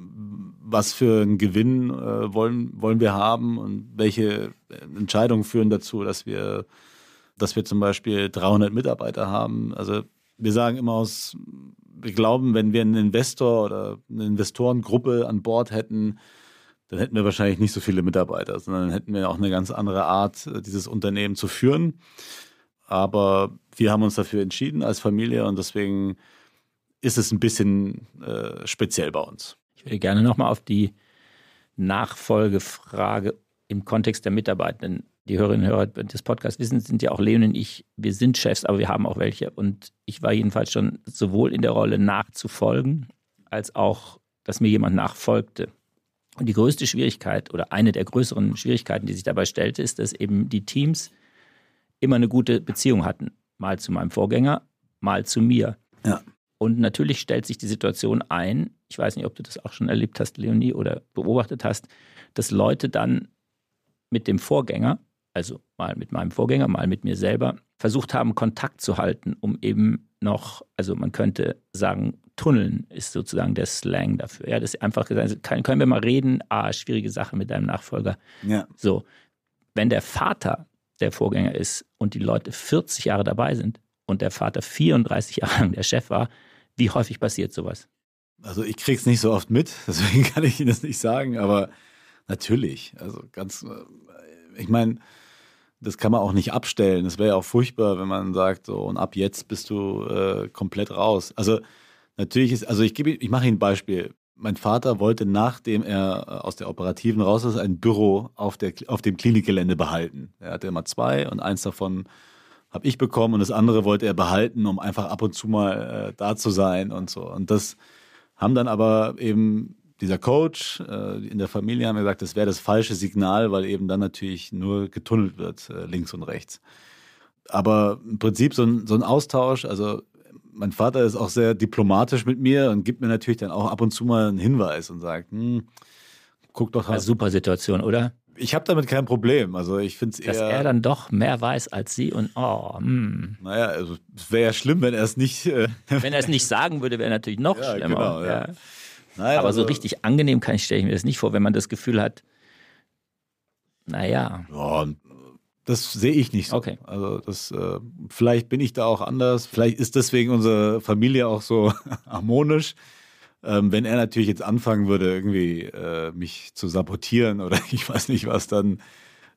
Speaker 4: was für einen Gewinn äh, wollen, wollen wir haben und welche Entscheidungen führen dazu, dass wir dass wir zum Beispiel 300 Mitarbeiter haben. Also wir sagen immer aus, wir glauben, wenn wir einen Investor oder eine Investorengruppe an Bord hätten, dann hätten wir wahrscheinlich nicht so viele Mitarbeiter, sondern dann hätten wir auch eine ganz andere Art, dieses Unternehmen zu führen. Aber wir haben uns dafür entschieden als Familie und deswegen ist es ein bisschen äh, speziell bei uns.
Speaker 3: Ich würde gerne nochmal auf die Nachfolgefrage im Kontext der Mitarbeitenden die Hörerinnen und Hörer des Podcasts wissen, sind ja auch Leon und ich, wir sind Chefs, aber wir haben auch welche. Und ich war jedenfalls schon sowohl in der Rolle nachzufolgen, als auch, dass mir jemand nachfolgte. Und die größte Schwierigkeit oder eine der größeren Schwierigkeiten, die sich dabei stellte, ist, dass eben die Teams immer eine gute Beziehung hatten. Mal zu meinem Vorgänger, mal zu mir.
Speaker 4: Ja.
Speaker 3: Und natürlich stellt sich die Situation ein, ich weiß nicht, ob du das auch schon erlebt hast, Leonie, oder beobachtet hast, dass Leute dann mit dem Vorgänger also mal mit meinem Vorgänger, mal mit mir selber, versucht haben, Kontakt zu halten, um eben noch, also man könnte sagen, Tunneln ist sozusagen der Slang dafür. Ja, das ist einfach gesagt, können wir mal reden? Ah, schwierige Sache mit deinem Nachfolger.
Speaker 4: Ja.
Speaker 3: So, wenn der Vater der Vorgänger ist und die Leute 40 Jahre dabei sind und der Vater 34 Jahre lang der Chef war, wie häufig passiert sowas?
Speaker 4: Also ich krieg's nicht so oft mit, <laughs> deswegen kann ich Ihnen das nicht sagen, aber natürlich, also ganz, äh, ich meine, das kann man auch nicht abstellen. Es wäre ja auch furchtbar, wenn man sagt, so und ab jetzt bist du äh, komplett raus. Also natürlich ist, also ich gebe, ich mache Ihnen ein Beispiel. Mein Vater wollte, nachdem er äh, aus der Operativen raus ist, ein Büro auf, der, auf dem Klinikgelände behalten. Er hatte immer zwei und eins davon habe ich bekommen und das andere wollte er behalten, um einfach ab und zu mal äh, da zu sein und so. Und das haben dann aber eben dieser Coach äh, in der Familie haben gesagt, das wäre das falsche Signal, weil eben dann natürlich nur getunnelt wird, äh, links und rechts. Aber im Prinzip so ein, so ein Austausch, also mein Vater ist auch sehr diplomatisch mit mir und gibt mir natürlich dann auch ab und zu mal einen Hinweis und sagt, hm, guck doch
Speaker 3: halt. Super Situation, oder?
Speaker 4: Ich habe damit kein Problem. Also ich finde es eher.
Speaker 3: Dass er dann doch mehr weiß als sie und oh, hm.
Speaker 4: Naja, also es wäre ja schlimm, wenn er es nicht. Äh, <laughs>
Speaker 3: Wenn er es nicht sagen würde, wäre natürlich noch
Speaker 4: Ja,
Speaker 3: schlimmer.
Speaker 4: genau, ja.
Speaker 3: Ja.
Speaker 4: Nein,
Speaker 3: Aber so
Speaker 4: also-
Speaker 3: richtig angenehm kann ich, stelle ich mir das nicht vor, wenn man das Gefühl hat, naja,
Speaker 4: Ja, das sehe ich nicht so.
Speaker 3: Okay.
Speaker 4: Also das, äh, vielleicht bin ich da auch anders. Vielleicht ist deswegen unsere Familie auch so <laughs> harmonisch. Ähm, wenn er natürlich jetzt anfangen würde, irgendwie äh, mich zu sabotieren oder <laughs> ich weiß nicht was, dann,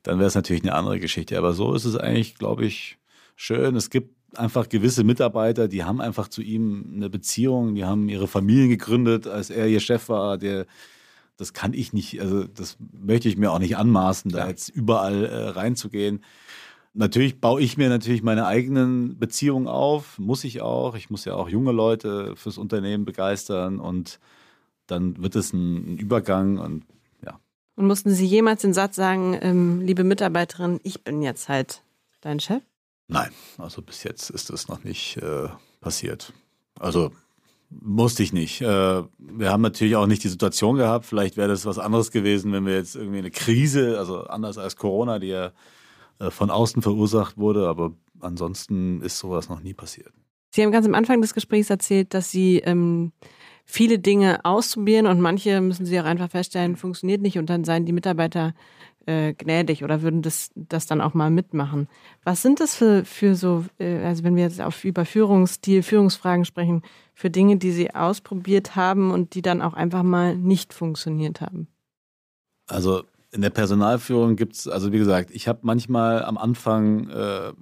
Speaker 4: dann wäre es natürlich eine andere Geschichte. Aber so ist es eigentlich, glaube ich, schön. Es gibt einfach gewisse Mitarbeiter, die haben einfach zu ihm eine Beziehung, die haben ihre Familien gegründet, als er ihr Chef war, der das kann ich nicht, also das möchte ich mir auch nicht anmaßen, da
Speaker 3: Klar.
Speaker 4: jetzt überall äh, reinzugehen. Natürlich baue ich mir natürlich meine eigenen Beziehungen auf, muss ich auch. Ich muss ja auch junge Leute fürs Unternehmen begeistern und dann wird es ein, Übergang und ja.
Speaker 2: Und mussten Sie jemals den Satz sagen, ähm, liebe Mitarbeiterin, ich bin jetzt halt dein Chef?
Speaker 4: Nein, also bis jetzt ist das noch nicht äh, passiert. Also musste ich nicht. Äh, wir haben natürlich auch nicht die Situation gehabt. Vielleicht wäre das was anderes gewesen, wenn wir jetzt irgendwie eine Krise, also anders als Corona, die ja von außen verursacht wurde. Aber ansonsten ist sowas noch nie passiert.
Speaker 2: Sie haben ganz am Anfang des Gesprächs erzählt, dass Sie ähm, viele Dinge ausprobieren und manche müssen Sie auch einfach feststellen, funktioniert nicht und dann seien die Mitarbeiter äh, gnädig oder würden das, das dann auch mal mitmachen. Was sind das für, für so, äh, also wenn wir jetzt auf über Führungsstil, Führungsfragen sprechen, für Dinge, die Sie ausprobiert haben und die dann auch einfach mal nicht funktioniert haben?
Speaker 4: Also in der Personalführung gibt es, also wie gesagt, ich habe manchmal am Anfang äh,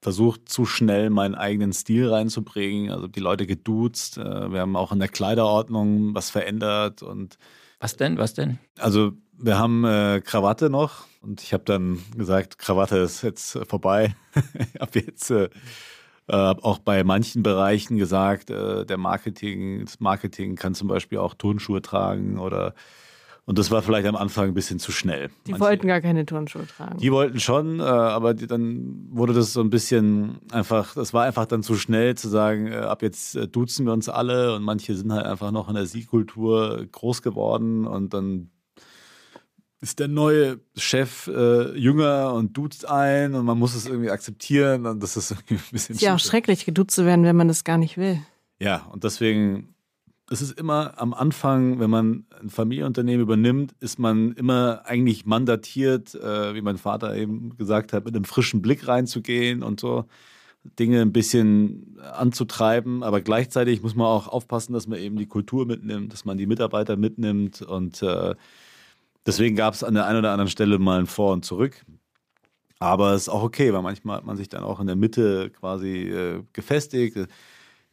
Speaker 4: versucht, zu schnell meinen eigenen Stil reinzubringen. Also die Leute geduzt. Äh, wir haben auch in der Kleiderordnung was verändert und
Speaker 3: was denn, was denn?
Speaker 4: also wir haben äh, Krawatte noch und ich habe dann gesagt, Krawatte ist jetzt äh, vorbei. <laughs> ich habe jetzt äh, äh, auch bei manchen Bereichen gesagt, äh, der Marketing, das Marketing kann zum Beispiel auch Turnschuhe tragen oder und das war vielleicht am Anfang ein bisschen zu schnell.
Speaker 2: Die
Speaker 4: Manche-
Speaker 2: wollten gar keine Turnschuhe tragen.
Speaker 4: die wollten schon, äh, aber die, dann wurde das so ein bisschen einfach, das war einfach dann zu schnell zu sagen, äh, ab jetzt äh, duzen wir uns alle und manche sind halt einfach noch in der Sie-Kultur groß geworden und dann ist der neue Chef äh, jünger und duzt ein und man muss es irgendwie akzeptieren und das ist irgendwie ein bisschen
Speaker 2: ist ja auch schrecklich, geduzt zu werden, wenn man das gar nicht will.
Speaker 4: Ja, und deswegen, es ist immer am Anfang, wenn man ein Familienunternehmen übernimmt, ist man immer eigentlich mandatiert, äh, wie mein Vater eben gesagt hat, mit einem frischen Blick reinzugehen und so Dinge ein bisschen anzutreiben. Aber gleichzeitig muss man auch aufpassen, dass man eben die Kultur mitnimmt, dass man die Mitarbeiter mitnimmt. Und äh, deswegen gab es an der einen oder anderen Stelle mal ein Vor und Zurück. Aber es ist auch okay, weil manchmal hat man sich dann auch in der Mitte quasi äh, gefestigt.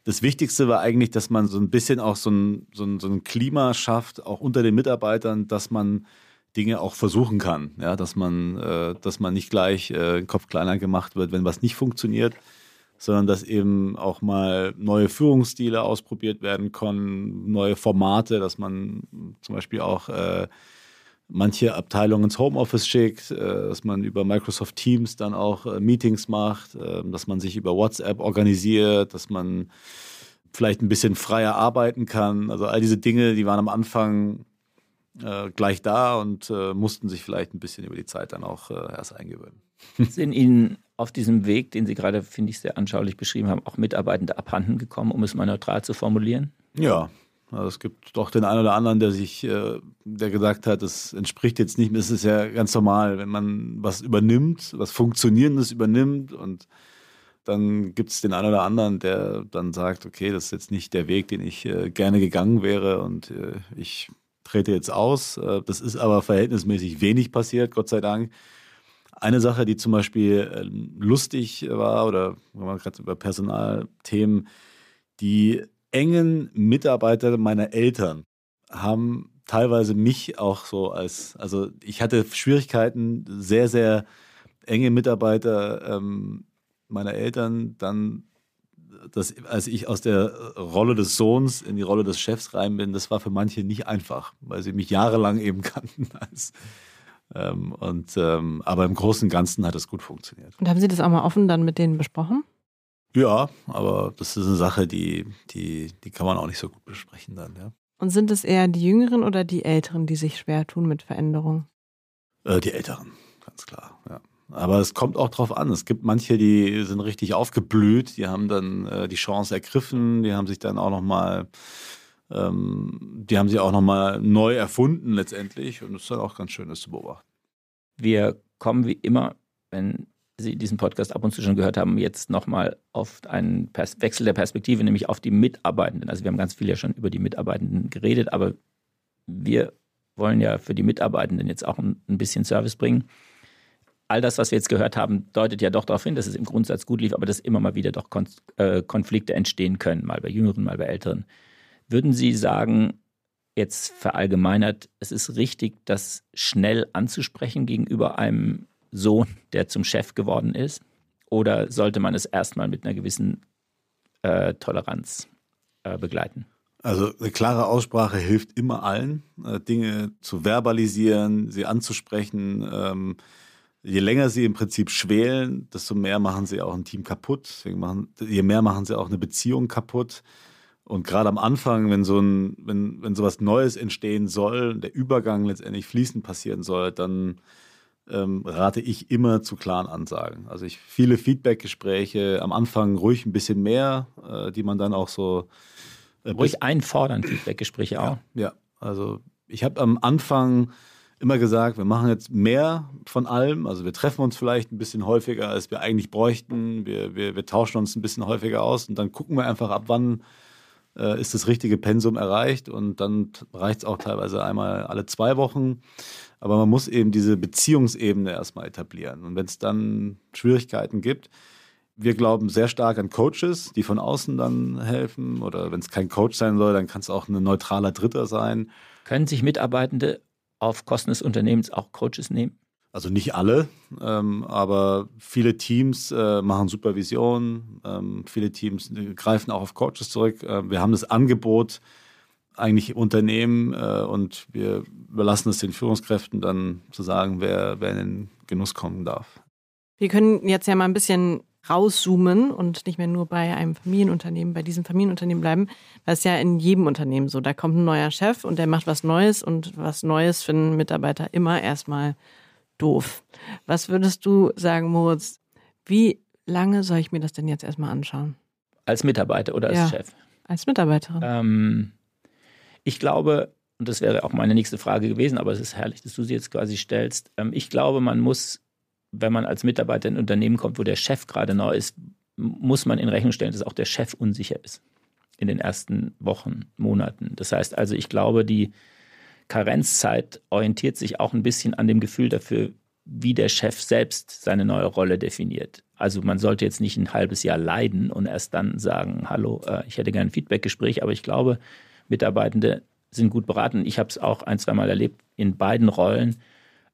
Speaker 4: Das Wichtigste war eigentlich, dass man so ein bisschen auch so ein, so ein, so ein Klima schafft, auch unter den Mitarbeitern, dass man Dinge auch versuchen kann. Ja, dass man, äh, dass man nicht gleich äh, Kopf kleiner gemacht wird, wenn was nicht funktioniert, sondern dass eben auch mal neue Führungsstile ausprobiert werden können, neue Formate, dass man zum Beispiel auch äh, manche Abteilungen ins Homeoffice schickt, äh, dass man über Microsoft Teams dann auch äh, Meetings macht, äh, dass man sich über WhatsApp organisiert, dass man vielleicht ein bisschen freier arbeiten kann. Also all diese Dinge, die waren am Anfang gleich da und mussten sich vielleicht ein bisschen über die Zeit dann auch erst eingewöhnen. <laughs>
Speaker 3: Sind Ihnen auf diesem Weg, den Sie gerade, finde ich, sehr anschaulich beschrieben haben, auch Mitarbeitende abhanden gekommen, um es mal neutral zu formulieren?
Speaker 4: Ja, es gibt doch den einen oder anderen, der sich, äh, der gesagt hat, das entspricht jetzt nicht mehr. Es ist ja ganz normal, wenn man was übernimmt, was Funktionierendes übernimmt und dann gibt es den einen oder anderen, der dann sagt, okay, das ist jetzt nicht der Weg, den ich äh, gerne gegangen wäre und äh, ich trete jetzt aus. Das ist aber verhältnismäßig wenig passiert, Gott sei Dank. Eine Sache, die zum Beispiel äh, lustig war, oder wenn man gerade über Personalthemen, die engen Mitarbeiter meiner Eltern haben teilweise mich auch so als, also ich hatte Schwierigkeiten, sehr, sehr enge Mitarbeiter ähm, meiner Eltern dann, das, als ich aus der Rolle des Sohns in die Rolle des Chefs rein bin, das war für manche nicht einfach, weil sie mich jahrelang eben <laughs> kannten als ähm, und ähm, aber im Großen und Ganzen hat es gut funktioniert.
Speaker 2: Und haben Sie das auch mal offen dann mit denen besprochen?
Speaker 4: Ja, aber das ist eine Sache, die, die, die kann man auch nicht so gut besprechen dann, ja.
Speaker 2: Und sind es eher die Jüngeren oder die Älteren, die sich schwer tun mit Veränderungen?
Speaker 4: Äh, die Älteren, ganz klar, ja. Aber es kommt auch drauf an. Es gibt manche, die sind richtig aufgeblüht, die haben dann äh, die Chance ergriffen, die haben sich dann auch nochmal, ähm, die haben sie auch nochmal neu erfunden letztendlich. Und es ist dann auch ganz schön, das zu beobachten.
Speaker 3: Wir kommen wie immer, wenn Sie diesen Podcast ab und zu schon gehört haben, jetzt nochmal auf einen Pers Wechsel der Perspektive, nämlich auf die Mitarbeitenden. Also wir haben ganz viel ja schon über die Mitarbeitenden geredet, aber wir wollen ja für die Mitarbeitenden jetzt auch ein, ein bisschen Service bringen. All das, was wir jetzt gehört haben, deutet ja doch darauf hin, dass es im Grundsatz gut lief, aber dass immer mal wieder doch Kon äh, Konflikte entstehen können, mal bei Jüngeren, mal bei Älteren. Würden Sie sagen, jetzt verallgemeinert, es ist richtig, das schnell anzusprechen gegenüber einem Sohn, der zum Chef geworden ist? Oder sollte man es erstmal mit einer gewissen äh, Toleranz äh, begleiten?
Speaker 4: Also eine klare Aussprache hilft immer allen, äh, Dinge zu verbalisieren, sie anzusprechen. Ähm, je länger sie im Prinzip schwelen, desto mehr machen sie auch ein Team kaputt. Machen, je mehr machen sie auch eine Beziehung kaputt. Und gerade am Anfang, wenn so ein, wenn, wenn sowas Neues entstehen soll, der Übergang letztendlich fließend passieren soll, dann ähm, rate ich immer zu klaren Ansagen. Also ich viele Feedback-Gespräche, am Anfang ruhig ein bisschen mehr, äh, die man dann auch so
Speaker 3: äh, ruhig einfordern, Feedback-Gespräche auch.
Speaker 4: Ja, ja. also ich habe am Anfang immer gesagt, wir machen jetzt mehr von allem. Also wir treffen uns vielleicht ein bisschen häufiger, als wir eigentlich bräuchten. Wir, wir, wir tauschen uns ein bisschen häufiger aus und dann gucken wir einfach ab, wann äh, ist das richtige Pensum erreicht und dann reicht es auch teilweise einmal alle zwei Wochen. Aber man muss eben diese Beziehungsebene erstmal etablieren. Und wenn es dann Schwierigkeiten gibt, wir glauben sehr stark an Coaches, die von außen dann helfen. Oder wenn es kein Coach sein soll, dann kann es auch ein neutraler Dritter sein.
Speaker 3: Können sich Mitarbeitende auf Kosten des Unternehmens auch Coaches nehmen?
Speaker 4: Also nicht alle, ähm, aber viele Teams äh, machen Supervision, ähm, viele Teams greifen auch auf Coaches zurück. Äh, wir haben das Angebot, eigentlich Unternehmen äh, und wir überlassen es den Führungskräften dann zu sagen, wer, wer in den Genuss kommen darf.
Speaker 2: Wir können jetzt ja mal ein bisschen rauszoomen und nicht mehr nur bei einem Familienunternehmen, bei diesem Familienunternehmen bleiben, weil es ja in jedem Unternehmen so, da kommt ein neuer Chef und der macht was Neues und was Neues finden Mitarbeiter immer erstmal doof. Was würdest du sagen, Moritz, wie lange soll ich mir das denn jetzt erstmal anschauen?
Speaker 3: Als Mitarbeiter oder als ja, Chef?
Speaker 2: Als Mitarbeiterin.
Speaker 3: Ähm, ich glaube, und das wäre auch meine nächste Frage gewesen, aber es ist herrlich, dass du sie jetzt quasi stellst. Ähm, ich glaube, man muss, wenn man als Mitarbeiter in ein Unternehmen kommt, wo der Chef gerade neu ist, muss man in Rechnung stellen, dass auch der Chef unsicher ist in den ersten Wochen, Monaten. Das heißt also, ich glaube, die Karenzzeit orientiert sich auch ein bisschen an dem Gefühl dafür, wie der Chef selbst seine neue Rolle definiert. Also man sollte jetzt nicht ein halbes Jahr leiden und erst dann sagen, hallo, äh, ich hätte gerne ein Feedbackgespräch, aber ich glaube, Mitarbeitende sind gut beraten. Ich habe es auch ein, zweimal erlebt in beiden Rollen.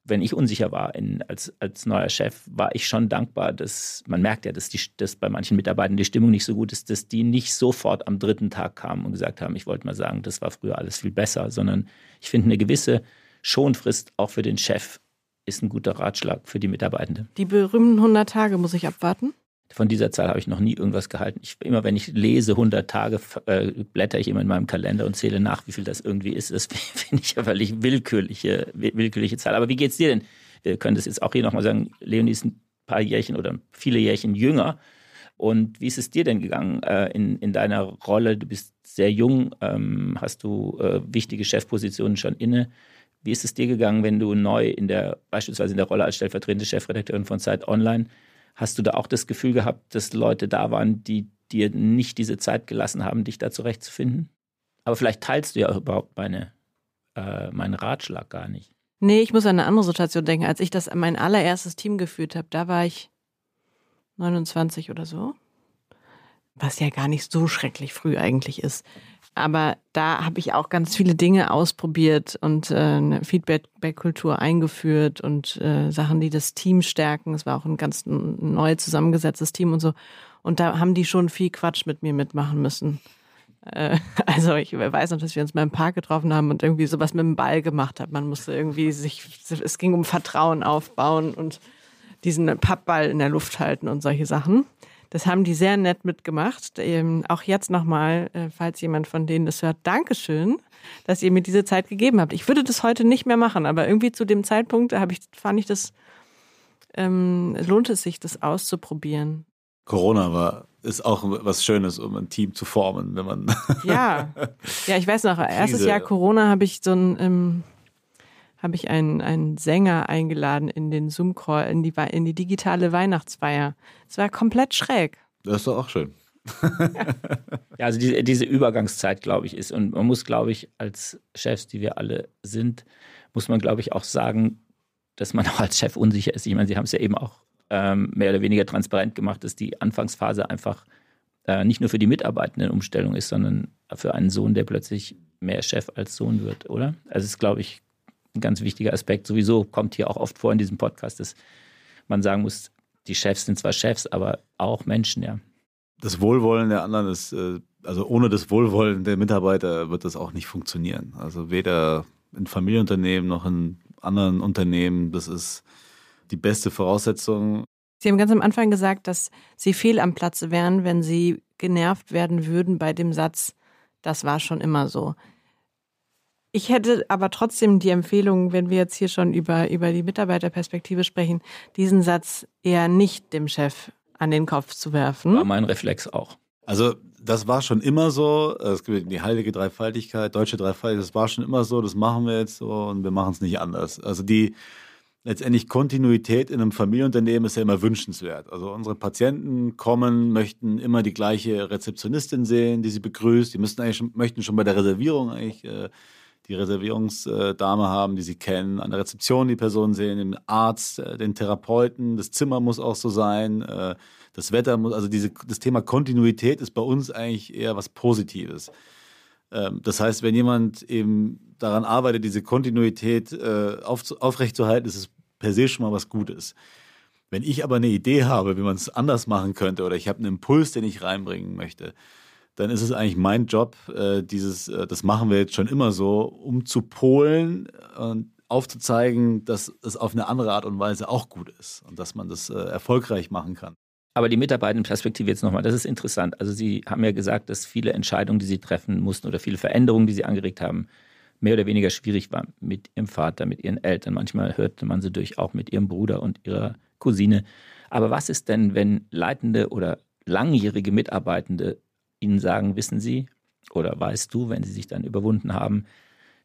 Speaker 3: Wenn ich unsicher war in, als, als neuer Chef, war ich schon dankbar, dass man merkt ja, dass, die, dass bei manchen Mitarbeitern die Stimmung nicht so gut ist, dass die nicht sofort am dritten Tag kamen und gesagt haben, ich wollte mal sagen, das war früher alles viel besser, sondern ich finde eine gewisse Schonfrist auch für den Chef ist ein guter Ratschlag für die Mitarbeitenden.
Speaker 2: Die berühmten 100 Tage muss ich abwarten?
Speaker 3: Von dieser Zahl habe ich noch nie irgendwas gehalten. Ich, immer wenn ich lese 100 Tage, äh, blätter ich immer in meinem Kalender und zähle nach, wie viel das irgendwie ist. Das <laughs> finde ich eine völlig willkürliche, willkürliche Zahl. Aber wie geht es dir denn? Wir können das jetzt auch hier nochmal sagen. Leonie ist ein paar Jährchen oder viele Jährchen jünger. Und wie ist es dir denn gegangen äh, in, in deiner Rolle? Du bist sehr jung, ähm, hast du äh, wichtige Chefpositionen schon inne. Wie ist es dir gegangen, wenn du neu in der, beispielsweise in der Rolle als stellvertretende Chefredakteurin von Zeit Online Hast du da auch das Gefühl gehabt, dass Leute da waren, die dir nicht diese Zeit gelassen haben, dich da zurechtzufinden? Aber vielleicht teilst du ja überhaupt meine, äh, meinen Ratschlag gar nicht.
Speaker 2: Nee, ich muss an eine andere Situation denken. Als ich das mein allererstes Team geführt habe, da war ich 29 oder so. Was ja gar nicht so schrecklich früh eigentlich ist. Aber da habe ich auch ganz viele Dinge ausprobiert und äh, eine Feedback-Kultur eingeführt und äh, Sachen, die das Team stärken. Es war auch ein ganz neu zusammengesetztes Team und so. Und da haben die schon viel Quatsch mit mir mitmachen müssen. Äh, <laughs> also ich weiß noch, dass wir uns mal im Park getroffen haben und irgendwie sowas mit dem Ball gemacht haben. Man musste irgendwie sich, es ging um Vertrauen aufbauen und diesen Pappball in der Luft halten und solche Sachen. Das haben die sehr nett mitgemacht. Ähm, auch jetzt nochmal, äh, falls jemand von denen das hört, Dankeschön, dass ihr mir diese Zeit gegeben habt. Ich würde das heute nicht mehr machen, aber irgendwie zu dem Zeitpunkt ich, fand ich das, ähm, lohnt es sich, das auszuprobieren.
Speaker 4: Corona war ist auch was Schönes, um ein Team zu formen, wenn man.
Speaker 2: ja, <laughs> ja, ich weiß noch, erstes Jahr Corona habe ich so ein, ähm, habe ich einen, einen Sänger eingeladen in den Zoom-Call, in die, in die digitale Weihnachtsfeier. Es war komplett schräg.
Speaker 4: Das ist doch auch schön. <laughs>
Speaker 3: ja, also diese, diese Übergangszeit, glaube ich, ist, und man muss, glaube ich, als Chefs, die wir alle sind, muss man, glaube ich, auch sagen, dass man auch als Chef unsicher ist. Ich meine, Sie haben es ja eben auch ähm, mehr oder weniger transparent gemacht, dass die Anfangsphase einfach äh, nicht nur für die Mitarbeitenden Umstellung ist, sondern für einen Sohn, der plötzlich mehr Chef als Sohn wird, oder? Also es ist, glaube ich, ein ganz wichtiger Aspekt. Sowieso kommt hier auch oft vor in diesem Podcast, dass man sagen muss, die Chefs sind zwar Chefs, aber auch Menschen, ja.
Speaker 4: Das Wohlwollen der anderen ist, äh, also ohne das Wohlwollen der Mitarbeiter wird das auch nicht funktionieren. Also weder in Familienunternehmen noch in anderen Unternehmen. Das ist die beste Voraussetzung.
Speaker 2: Sie haben ganz am Anfang gesagt, dass Sie fehl am Platze wären, wenn Sie genervt werden würden bei dem Satz, das war schon immer so. Ich hätte aber trotzdem die Empfehlung, wenn wir jetzt hier schon über, über die Mitarbeiterperspektive sprechen, diesen Satz eher nicht dem Chef an den Kopf zu werfen.
Speaker 3: War mein Reflex auch.
Speaker 4: Also das war schon immer so. Es gibt die heilige Dreifaltigkeit, deutsche Dreifaltigkeit, das war schon immer so, das machen wir jetzt so und wir machen es nicht anders. Also die, letztendlich Kontinuität in einem Familienunternehmen ist ja immer wünschenswert. Also unsere Patienten kommen, möchten immer die gleiche Rezeptionistin sehen, die sie begrüßt. Die müssen eigentlich schon, möchten schon bei der Reservierung eigentlich äh, die Reservierungsdame haben, die sie kennen, an der Rezeption die Person sehen, den Arzt, äh, den Therapeuten, das Zimmer muss auch so sein, äh, das Wetter muss, also diese, das Thema Kontinuität ist bei uns eigentlich eher was Positives. Ähm, das heißt, wenn jemand eben daran arbeitet, diese Kontinuität äh, auf, aufrechtzuerhalten, ist es per se schon mal was Gutes. Wenn ich aber eine Idee habe, wie man es anders machen könnte, oder ich habe einen Impuls, den ich reinbringen möchte, dann ist es eigentlich mein Job, äh, dieses, äh, das machen wir jetzt schon immer so, um zu polen und aufzuzeigen, dass es auf eine andere Art und Weise auch gut ist und dass man das äh, erfolgreich machen kann.
Speaker 3: Aber die Mitarbeitendenperspektive jetzt nochmal, das ist interessant. Also Sie haben ja gesagt, dass viele Entscheidungen, die Sie treffen mussten oder viele Veränderungen, die Sie angeregt haben, mehr oder weniger schwierig waren mit Ihrem Vater, mit Ihren Eltern. Manchmal hörte man sie durch auch mit Ihrem Bruder und Ihrer Cousine. Aber was ist denn, wenn leitende oder langjährige Mitarbeitende Ihnen sagen, wissen Sie oder weißt du, wenn Sie sich dann überwunden haben,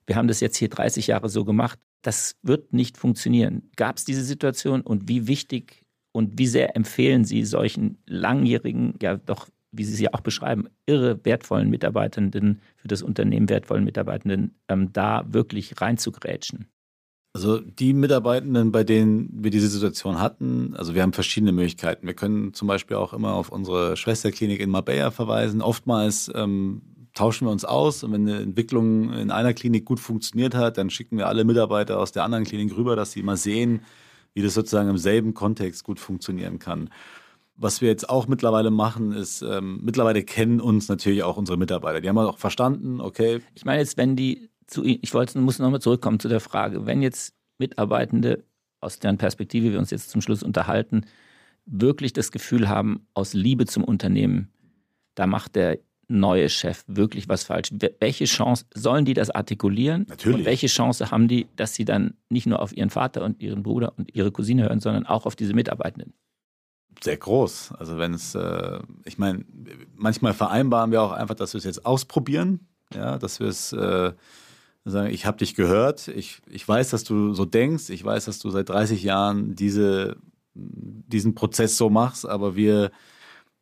Speaker 3: wir haben das jetzt hier 30 Jahre so gemacht, das wird nicht funktionieren. Gab es diese Situation und wie wichtig und wie sehr empfehlen Sie solchen langjährigen, ja doch, wie Sie es ja auch beschreiben, irre wertvollen Mitarbeitenden, für das Unternehmen wertvollen Mitarbeitenden, ähm, da wirklich reinzugrätschen?
Speaker 4: Also die Mitarbeitenden, bei denen wir diese Situation hatten, also wir haben verschiedene Möglichkeiten. Wir können zum Beispiel auch immer auf unsere Schwesterklinik in Marbella verweisen. Oftmals ähm, tauschen wir uns aus und wenn eine Entwicklung in einer Klinik gut funktioniert hat, dann schicken wir alle Mitarbeiter aus der anderen Klinik rüber, dass sie mal sehen, wie das sozusagen im selben Kontext gut funktionieren kann. Was wir jetzt auch mittlerweile machen, ist, ähm, mittlerweile kennen uns natürlich auch unsere Mitarbeiter. Die haben auch verstanden, okay.
Speaker 3: Ich meine jetzt, wenn die zu ich wollte, muss nochmal zurückkommen zu der Frage, wenn jetzt Mitarbeitende, aus deren Perspektive wir uns jetzt zum Schluss unterhalten, wirklich das Gefühl haben, aus Liebe zum Unternehmen, da macht der neue Chef wirklich was falsch? Welche Chance sollen die das artikulieren?
Speaker 4: Natürlich.
Speaker 3: Und welche Chance haben die, dass sie dann nicht nur auf ihren Vater und ihren Bruder und ihre Cousine hören, sondern auch auf diese Mitarbeitenden?
Speaker 4: Sehr groß. Also wenn es, äh, ich meine, manchmal vereinbaren wir auch einfach, dass wir es jetzt ausprobieren, ja, dass wir es äh, sagen, ich habe dich gehört, ich, ich weiß, dass du so denkst, ich weiß, dass du seit 30 Jahren diese, diesen Prozess so machst, aber wir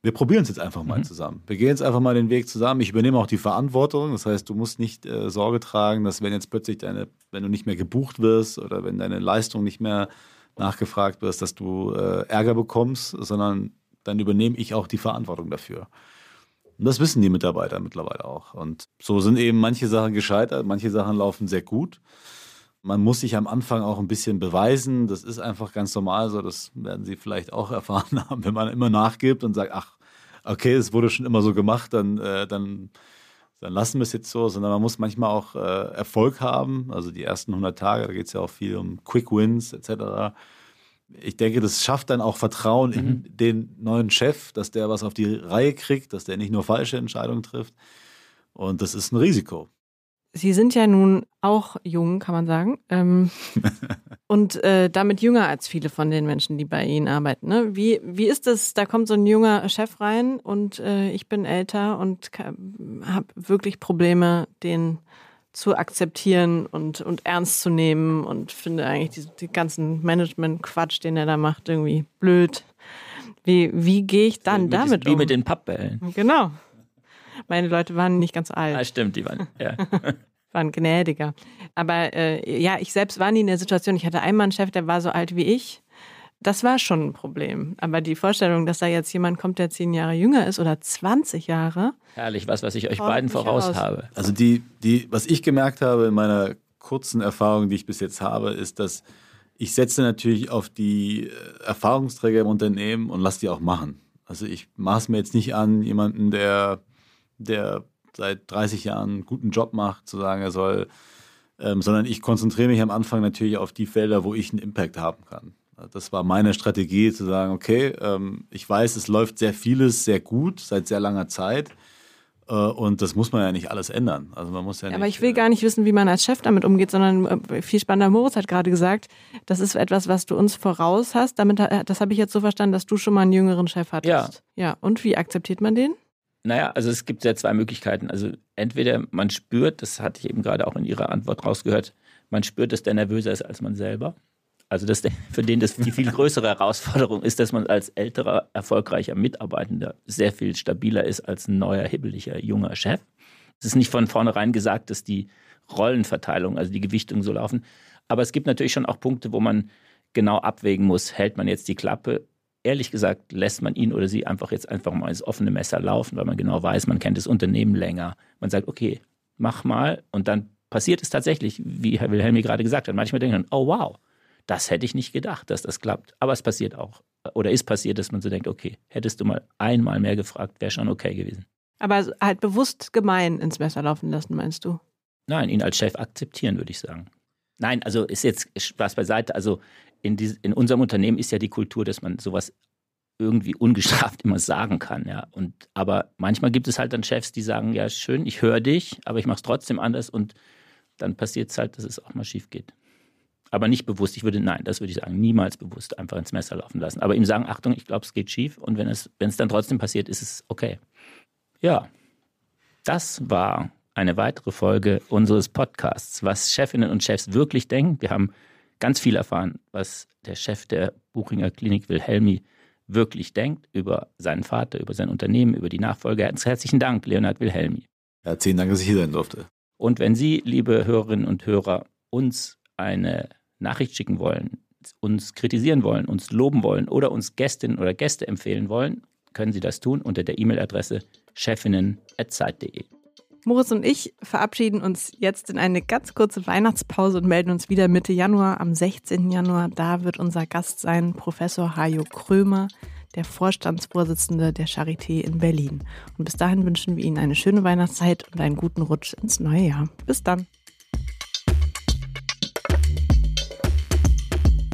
Speaker 4: wir probieren es jetzt einfach mal mhm. zusammen. Wir gehen jetzt einfach mal den Weg zusammen. Ich übernehme auch die Verantwortung. Das heißt, du musst nicht äh, Sorge tragen, dass wenn jetzt plötzlich deine, wenn du nicht mehr gebucht wirst oder wenn deine Leistung nicht mehr nachgefragt wirst, dass du äh, Ärger bekommst, sondern dann übernehme ich auch die Verantwortung dafür. Und das wissen die Mitarbeiter mittlerweile auch. Und so sind eben manche Sachen gescheitert, manche Sachen laufen sehr gut. Man muss sich am Anfang auch ein bisschen beweisen. Das ist einfach ganz normal so. Das werden Sie vielleicht auch erfahren <laughs> haben, wenn man immer nachgibt und sagt, ach, okay, es wurde schon immer so gemacht, dann, äh, dann, dann lassen wir es jetzt so, sondern man muss manchmal auch äh, Erfolg haben. Also die ersten 100 Tage, da geht es ja auch viel um Quick Wins etc. ich denke, das schafft dann auch Vertrauen mhm. in den neuen Chef, dass der was auf die Reihe kriegt, dass der nicht nur falsche Entscheidungen trifft. Und das ist ein Risiko.
Speaker 2: Sie sind ja nun auch jung, kann man sagen. Ähm, <laughs> und äh, damit jünger als viele von den Menschen, die bei Ihnen arbeiten. Ne? Wie, wie ist es? Da kommt so ein junger Chef rein und äh, ich bin älter und habe wirklich Probleme, den zu akzeptieren und, und ernst zu nehmen und finde eigentlich die, die ganzen Management-Quatsch, den er da macht, irgendwie blöd. Wie, wie gehe ich dann
Speaker 3: wie
Speaker 2: damit
Speaker 3: wie
Speaker 2: um?
Speaker 3: Wie mit den Pappbällen.
Speaker 2: Genau. Meine Leute waren nicht ganz alt.
Speaker 3: Ah, stimmt, die waren, ja. <laughs>
Speaker 2: waren gnädiger. Aber äh, ja, ich selbst war nie in der Situation. Ich hatte einmal einen Chef, der war so alt wie ich. Das war schon ein Problem. Aber die Vorstellung, dass da jetzt jemand kommt, der zehn Jahre jünger ist oder 20 Jahre.
Speaker 3: Herrlich, was, was ich euch beiden voraus aus. habe.
Speaker 4: Also die, die, was ich gemerkt habe in meiner kurzen Erfahrung, die ich bis jetzt habe, ist, dass ich setze natürlich auf die äh, Erfahrungsträger im Unternehmen und lasse die auch machen. Also ich maß mir jetzt nicht an, jemanden, der der seit 30 Jahren einen guten Job macht, zu sagen, er soll, ähm, sondern ich konzentriere mich am Anfang natürlich auf die Felder, wo ich einen Impact haben kann. Das war meine Strategie, zu sagen, okay, ähm, ich weiß, es läuft sehr vieles sehr gut seit sehr langer Zeit. Äh, und das muss man ja nicht alles ändern. Also man muss ja,
Speaker 2: ja
Speaker 4: nicht,
Speaker 2: aber ich will gar nicht wissen, wie man als Chef damit umgeht, sondern äh, viel spannender. Moritz hat gerade gesagt, das ist etwas, was du uns voraus hast. Damit, das habe ich jetzt so verstanden, dass du schon mal einen jüngeren Chef hattest. Ja. Ja. Und wie akzeptiert man den?
Speaker 3: Naja, also es gibt ja zwei Möglichkeiten. Also entweder man spürt, das hatte ich eben gerade auch in Ihrer Antwort rausgehört, man spürt, dass der nervöser ist als man selber. Also dass der, für den das die viel größere Herausforderung ist, dass man als älterer, erfolgreicher Mitarbeitender sehr viel stabiler ist als ein neuer, hibbeliger, junger Chef. Es ist nicht von vornherein gesagt, dass die Rollenverteilung, also die Gewichtung so laufen. Aber es gibt natürlich schon auch Punkte, wo man genau abwägen muss, hält man jetzt die Klappe ehrlich gesagt lässt man ihn oder sie einfach jetzt einfach mal ins offene Messer laufen, weil man genau weiß, man kennt das Unternehmen länger. Man sagt, okay, mach mal und dann passiert es tatsächlich, wie Herr Wilhelmi gerade gesagt hat. Manchmal denkt man, oh wow, das hätte ich nicht gedacht, dass das klappt. Aber es passiert auch. Oder ist passiert, dass man so denkt, okay, hättest du mal einmal mehr gefragt, wäre schon okay gewesen.
Speaker 2: Aber halt bewusst gemein ins Messer laufen lassen, meinst du?
Speaker 3: Nein, ihn als Chef akzeptieren, würde ich sagen. Nein, also ist jetzt Spaß beiseite. Also in, die, in unserem Unternehmen ist ja die Kultur, dass man sowas irgendwie ungestraft <laughs> immer sagen kann, ja. Und aber manchmal gibt es halt dann Chefs, die sagen, ja schön, ich höre dich, aber ich mache es trotzdem anders und dann passiert es halt, dass es auch mal schief geht. Aber nicht bewusst. Ich würde, nein, das würde ich sagen, niemals bewusst einfach ins Messer laufen lassen. Aber ihm sagen, Achtung, ich glaube, es geht schief und wenn es, wenn es dann trotzdem passiert, ist es okay. Ja, das war eine weitere Folge unseres Podcasts, was Chefinnen und Chefs wirklich denken. Wir haben ganz viel erfahren, was der Chef der Buchinger Klinik Wilhelmi wirklich denkt über seinen Vater, über sein Unternehmen, über die Nachfolger. Herzlichen Dank, Leonhard Wilhelmi.
Speaker 4: Herzlichen Dank, dass ich hier sein durfte.
Speaker 3: Und wenn Sie, liebe Hörerinnen und Hörer, uns eine Nachricht schicken wollen, uns kritisieren wollen, uns loben wollen oder uns Gästinnen oder Gäste empfehlen wollen, können Sie das tun unter der E-Mail-Adresse chefinnen.zeit.de.
Speaker 2: Moritz und ich verabschieden uns jetzt in eine ganz kurze Weihnachtspause und melden uns wieder Mitte Januar. Am 16. Januar, da wird unser Gast sein Professor Hajo Krömer, der Vorstandsvorsitzende der Charité in Berlin. Und bis dahin wünschen wir Ihnen eine schöne Weihnachtszeit und einen guten Rutsch ins neue Jahr. Bis dann.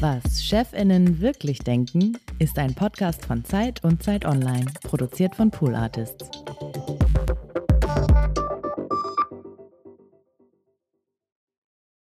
Speaker 1: Was Chefinnen wirklich denken, ist ein Podcast von Zeit und Zeit Online, produziert von Pool Artists.